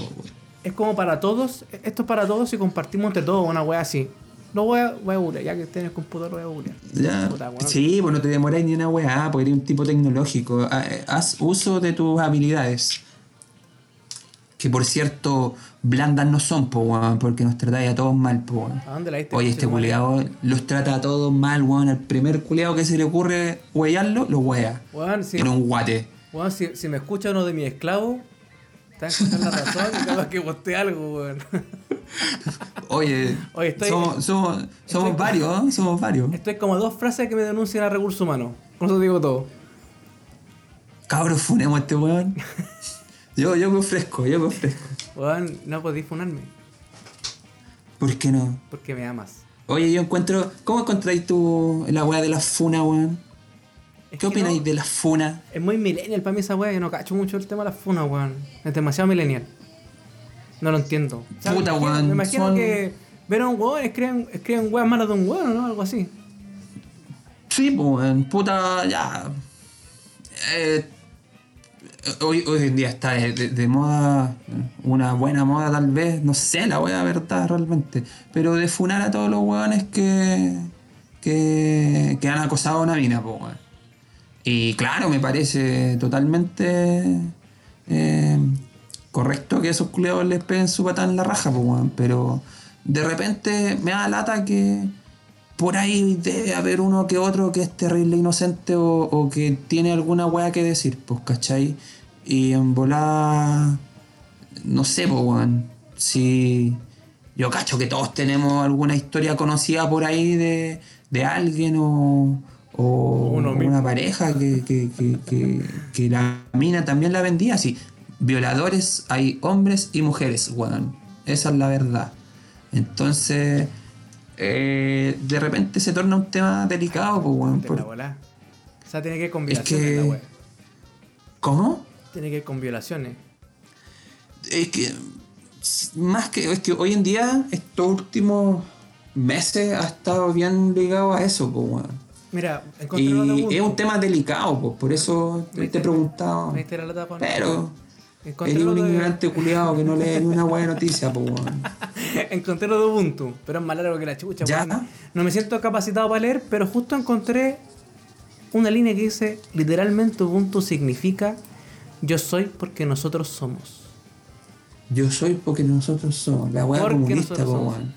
Es como para todos. Esto es para todos y compartimos entre todos una wea así. Lo voy a, voy a googlear, ya que esté en el computador, voy a googlear. Ya. Puta, weón. Sí, pues no te demoráis ni una weá, porque eres un tipo tecnológico. Ha- Haz uso de tus habilidades. Que por cierto, blandas no son, po, weón, porque nos tratáis a todos mal, po, weón. ¿A dónde la diste? Oye, este culeado los trata a todos mal, weón. Al primer culeado que se le ocurre huearlo, lo huea. Weón, si, En un guate. weón, si, si me escucha uno de mis esclavos, está en la razón y capaz que postee algo, weón. Oye, Oye, estoy- somos, somos, somos varios, ¿eh? Somos varios. Esto es como dos frases que me denuncian a recursos humanos. Con eso digo todo. Cabros, funemos a este weón. Yo, yo me ofrezco, yo me ofrezco. No podéis funarme ¿Por qué no? porque me amas. Oye, yo encuentro. ¿Cómo encontráis tú la weá de la funa, weón? Es ¿Qué opináis no- de la funa? Es muy millennial para mí esa weá, yo no cacho mucho el tema de las funas, weón. Es demasiado millennial. No lo entiendo. O sea, Puta, me imagino- weón, Me imagino son- que ver a un weón, escriben, escriben weas malas de un weón, ¿no? Algo así. Sí, pues, weón, puta, ya. Eh, hoy, hoy en día está de, moda, una buena moda tal vez, no sé la weá, verdad, realmente. Pero de funar a todos los weones que, que, que han acosado a una mina, weón. Y claro, me parece totalmente eh, correcto que esos culeados les peguen su patada en la raja, weón. Pero de repente me da lata que por ahí debe haber uno que otro que es terrible inocente o, o que tiene alguna weá que decir, pues, ¿cachai? Y en volada, no sé, pues, weón. Si yo cacho que todos tenemos alguna historia conocida por ahí de, de alguien o, o Uno mismo. una pareja que, que, que, que, que la mina también la vendía. Así, violadores hay hombres y mujeres, weón. Esa es la verdad. Entonces, eh, de repente se torna un tema delicado, pues, weón. Por-. O sea, tiene que ir con Es violaciones que- la wea. ¿Cómo? Tiene que ir con violaciones. Es que, más que, es que hoy en día, estos últimos meses ha estado bien ligado a eso, pues, weón. Mira, encontré Y es un tema delicado, pues, por eso te. Me la lata, Juan. Pero, eres un de- ignorante culiado que no lee ni una buena noticia, weón. encontré lo de Ubuntu, pero es más largo que la chucha. ¿Ya? weón. No me siento capacitado para leer, pero justo encontré una línea que dice, literalmente Ubuntu significa yo soy porque nosotros somos. Yo soy porque nosotros somos. La weá comunista, po, weón.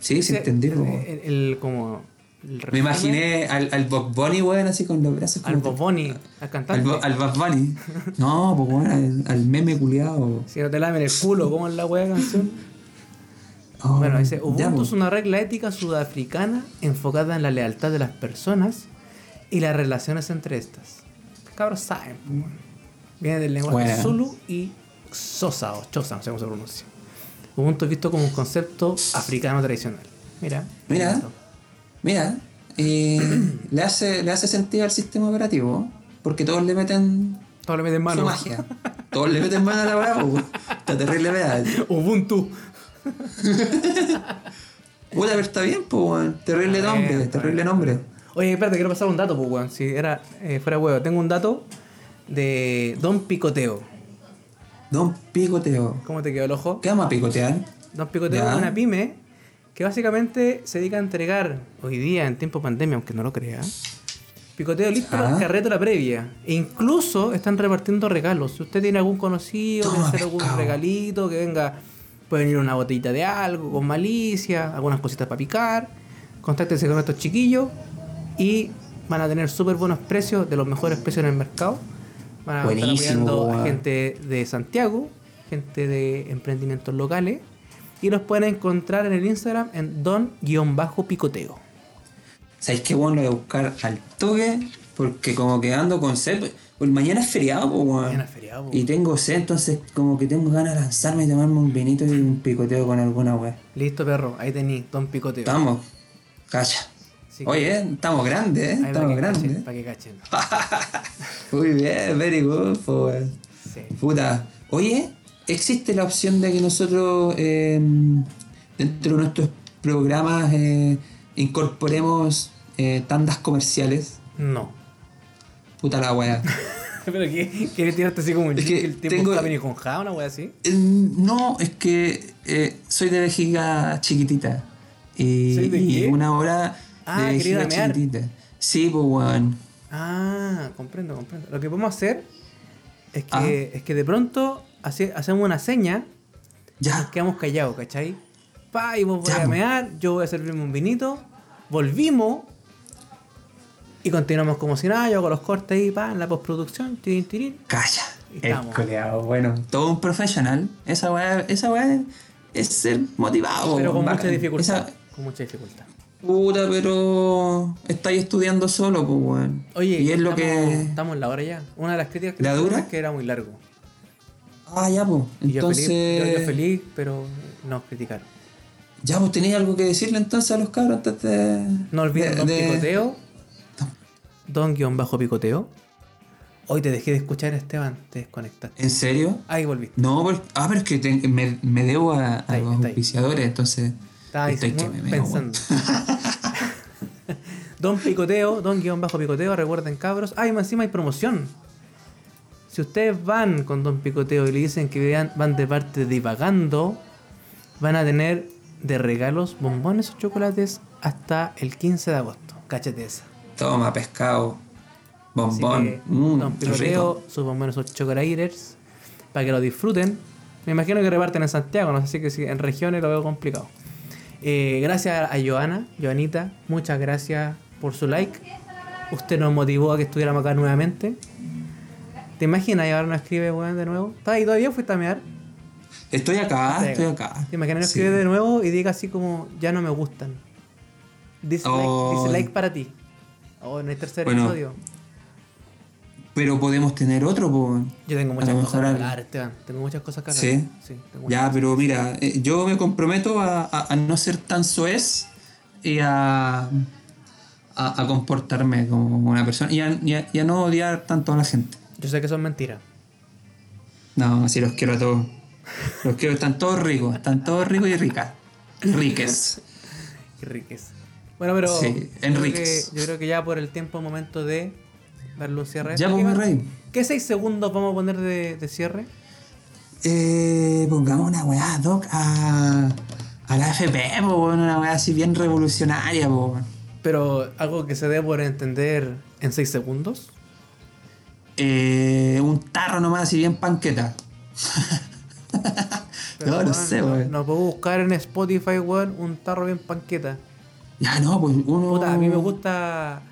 Sí, sí, Ese- entendí, po, el, weón. el- el- como Me imaginé al, al Bob Bunny, weón, así con los brazos al Bob Bunny, al Al, cantante. Bo- al Bad Bunny. No, pues weón, al, al meme culiado. Si no te lamen el culo, ¿cómo es la de canción? Oh, Bueno, dice, Ubuntu pues. es una regla ética sudafricana enfocada en la lealtad de las personas y las relaciones entre estas. Cabros saben, weón. Viene del lenguaje. Zulu y Xhosa o Xhosa, no sé cómo se pronuncia. Ubuntu es visto como un concepto africano tradicional. Mira. Mira. Mira, eh, le, hace, le hace sentido al sistema operativo, porque todos le meten Todo le meten su mano. magia. Todos le meten mano a la weón. Está terrible, weá. Ubuntu. Puta, pero está bien, pues, weón. Terrible nombre, terrible nombre. Oye, espérate, quiero pasar un dato, pues, weón. Si era eh, fuera huevo. Tengo un dato de Don Picoteo. Don Picoteo. ¿Cómo te quedó el ojo? ¿Qué vamos a picotear? Don Picoteo es una pyme que básicamente se dedica a entregar hoy día en tiempo de pandemia, aunque no lo crea. Picoteo listo, Ah. carreta la previa. E incluso están repartiendo regalos. Si usted tiene algún conocido, quiere hacer algún regalito, que venga, puede venir una botellita de algo, con malicia, algunas cositas para picar. Contáctese con estos chiquillos y van a tener súper buenos precios, de los mejores precios en el mercado. Van a estar apoyando a gente de Santiago, gente de emprendimientos locales. Y los pueden encontrar en el Instagram en don-picoteo. ¿Sabéis qué bueno lo voy a buscar al toque? Porque como que ando con sed. Pues mañana es feriado, pues, weón. Mañana es feriado, po. Y tengo sed, entonces como que tengo ganas de lanzarme y tomarme un vinito y un picoteo con alguna weá. Listo, perro. Ahí tení, don picoteo. Estamos. Cacha. Que- Oye, estamos grandes, ¿eh? Estamos grandes. para que cachen. Muy bien, very good, weón. Sí. Puta. Oye, ¿existe la opción de que nosotros eh, dentro de nuestros programas eh, incorporemos eh, tandas comerciales? No. Puta la weá. Pero ¿qué? ¿Quieres tirarte así como el, Es que el tiempo tengo- está bien con ja, una wea así? Eh, No, es que eh, soy de vejiga chiquitita. Y, ¿Soy de y qué? una hora Ah, de vejiga mear. chiquitita. Sí, pues weón. Ah, comprendo, comprendo. Lo que podemos hacer es que, Ah. es que de pronto hace- hacemos una seña nos Ya. quedamos callados, ¿cachai? Pa, y vos voy Ya, a po. mear, yo voy a servirme un vinito, volvimos y continuamos como si nada, yo hago los cortes ahí, pa, en la postproducción, tirín, tirín. Calla. El estamos. coleado, bueno. Todo un profesional. Esa weá, esa weá es ser motivado. Pero con bacán. mucha dificultad. Esa- Con mucha dificultad. puta, pero estáis estudiando solo, pues weón. Oye, y es lo estamos, que. estamos en la hora ya. Una de las críticas que ¿La dura? es que era muy largo. Ah, ya, pues. Y yo Entonces. feliz, yo, yo feliz, pero nos criticaron. Ya, pues tenéis algo que decirle entonces a los cabros antes de. No olviden de- Don de- Picoteo. Don-Picoteo. Hoy te dejé de escuchar, Esteban. Te desconectaste. ¿En serio? Ahí volviste. No, por- ah, pero es que te- me, me debo a, a Está ahí, los está auspiciadores, entonces. Estaba ahí estoy que me pensando. Don Picoteo, Don guion bajo Picoteo, recuerden cabros. Ah, y encima hay promoción. Si ustedes van con Don Picoteo y le dicen que vean- van de parte Divagando, van a tener de regalos bombones o chocolates hasta el 15 de agosto. Cáchate esa. Toma, pescado. Bombón. que, Mm, Don. Picoteo, sus bombones o chocolaters, para que lo disfruten. Me imagino que reparten en Santiago, no sé si en regiones lo veo complicado. Eh, gracias a Joana, Joanita, muchas gracias por su like. Usted nos motivó a que estuviéramos acá nuevamente. ¿Te imaginas? Y ahora nos escribe, weón, de nuevo. ¿Estás ahí todavía? ¿Fuiste a mear? Estoy acá, Estoy acá. ¿Te imaginas? Sí. escribe de nuevo y diga así como, ya no me gustan. Dislike, Oh. dislike para ti. Oh, en el tercer Bueno, episodio. Pero podemos tener otro, pues. Yo tengo muchas cosas que hablar, Esteban. Tengo muchas cosas que hablar. ¿Sí? tengo muchas Ya, pero mira, eh, yo me comprometo a, a- a no ser tan soez y a, a, comportarme como una persona y a, y a- y a no odiar tanto a la gente. Yo sé que son mentiras. No, así los quiero a todos. Los quiero, están todos ricos, están todos ricos y ricas. Riques. Riques. Bueno, pero Sí, yo, creo que, Enriques. yo creo que ya por el tiempo momento de darle un cierre. Ya, pues, ¿Qué mi más- rey. ¿Qué seis segundos vamos a poner de, de cierre? Eh, pongamos una weá, Doc, a, A la FP, po, una weá así bien revolucionaria, po. Pero algo que se debe por entender en 6 segundos. Eh, un tarro nomás así bien panqueta. Pero, no, no weón, sé, no, weón. no puedo buscar en Spotify, weón, un tarro bien panqueta. Ya no, pues uno. Puta, a mí me gusta.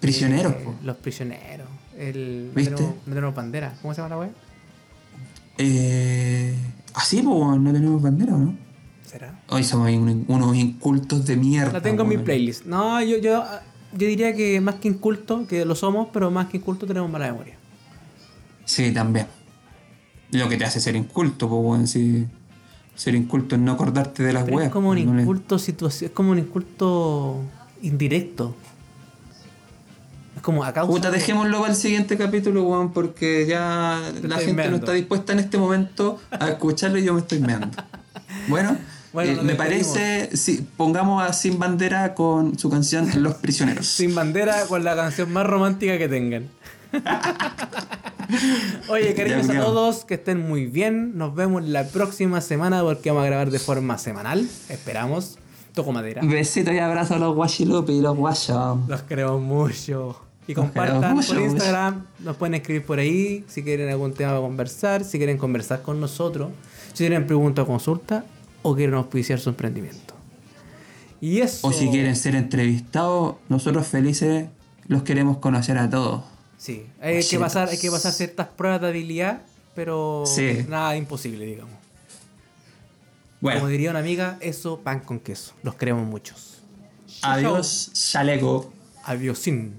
Prisioneros, eh. Los prisioneros. El. ¿Viste? No tenemos, no bandera. ¿Cómo se llama la weá? Eh, así, pues, weón, no tenemos bandera, ¿o ¿no? ¿Será? Hoy somos un- unos incultos de mierda. La tengo en mi weón. playlist. No, yo, yo, yo diría que más que inculto, que lo somos, pero más que inculto tenemos mala memoria. Sí, también. Lo que te hace ser inculto, pues, weón, sí. Ser inculto es no acordarte de las Pero weas. es como un no le- inculto situación, es como un inculto indirecto. Es como a causa Puta, de- dejémoslo para el siguiente capítulo, weón, porque ya Te la gente no está dispuesta en este momento a escucharlo y yo me estoy meando. Bueno, Bueno, eh, me parece, sí, pongamos a Sin Bandera con su canción Los Prisioneros. Sin bandera con la canción más romántica que tengan. Oye, cariños a todos, que estén muy bien. Nos vemos la próxima semana porque vamos a grabar de forma semanal. Esperamos. Toco madera. Besitos y abrazos a los guachilupi y los guachos. Los queremos mucho. Y compartan por mucho, Instagram. Nos pueden escribir por ahí si quieren algún tema para conversar, si quieren conversar con nosotros, si tienen pregunta o consulta o quieren auspiciar su emprendimiento. Y eso. O si quieren ser entrevistados, nosotros felices los queremos conocer a todos. Sí, hay que, pasar, hay que pasar ciertas pruebas de habilidad, pero Sí. nada imposible, digamos. Bueno, Como diría una amiga, eso pan con queso. Los queremos muchos. adiós, chaleco. Adiosín.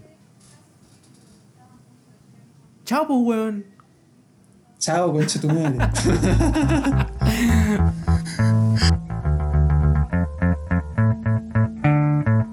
Chao, pues, weón. Chao, concha tu madre.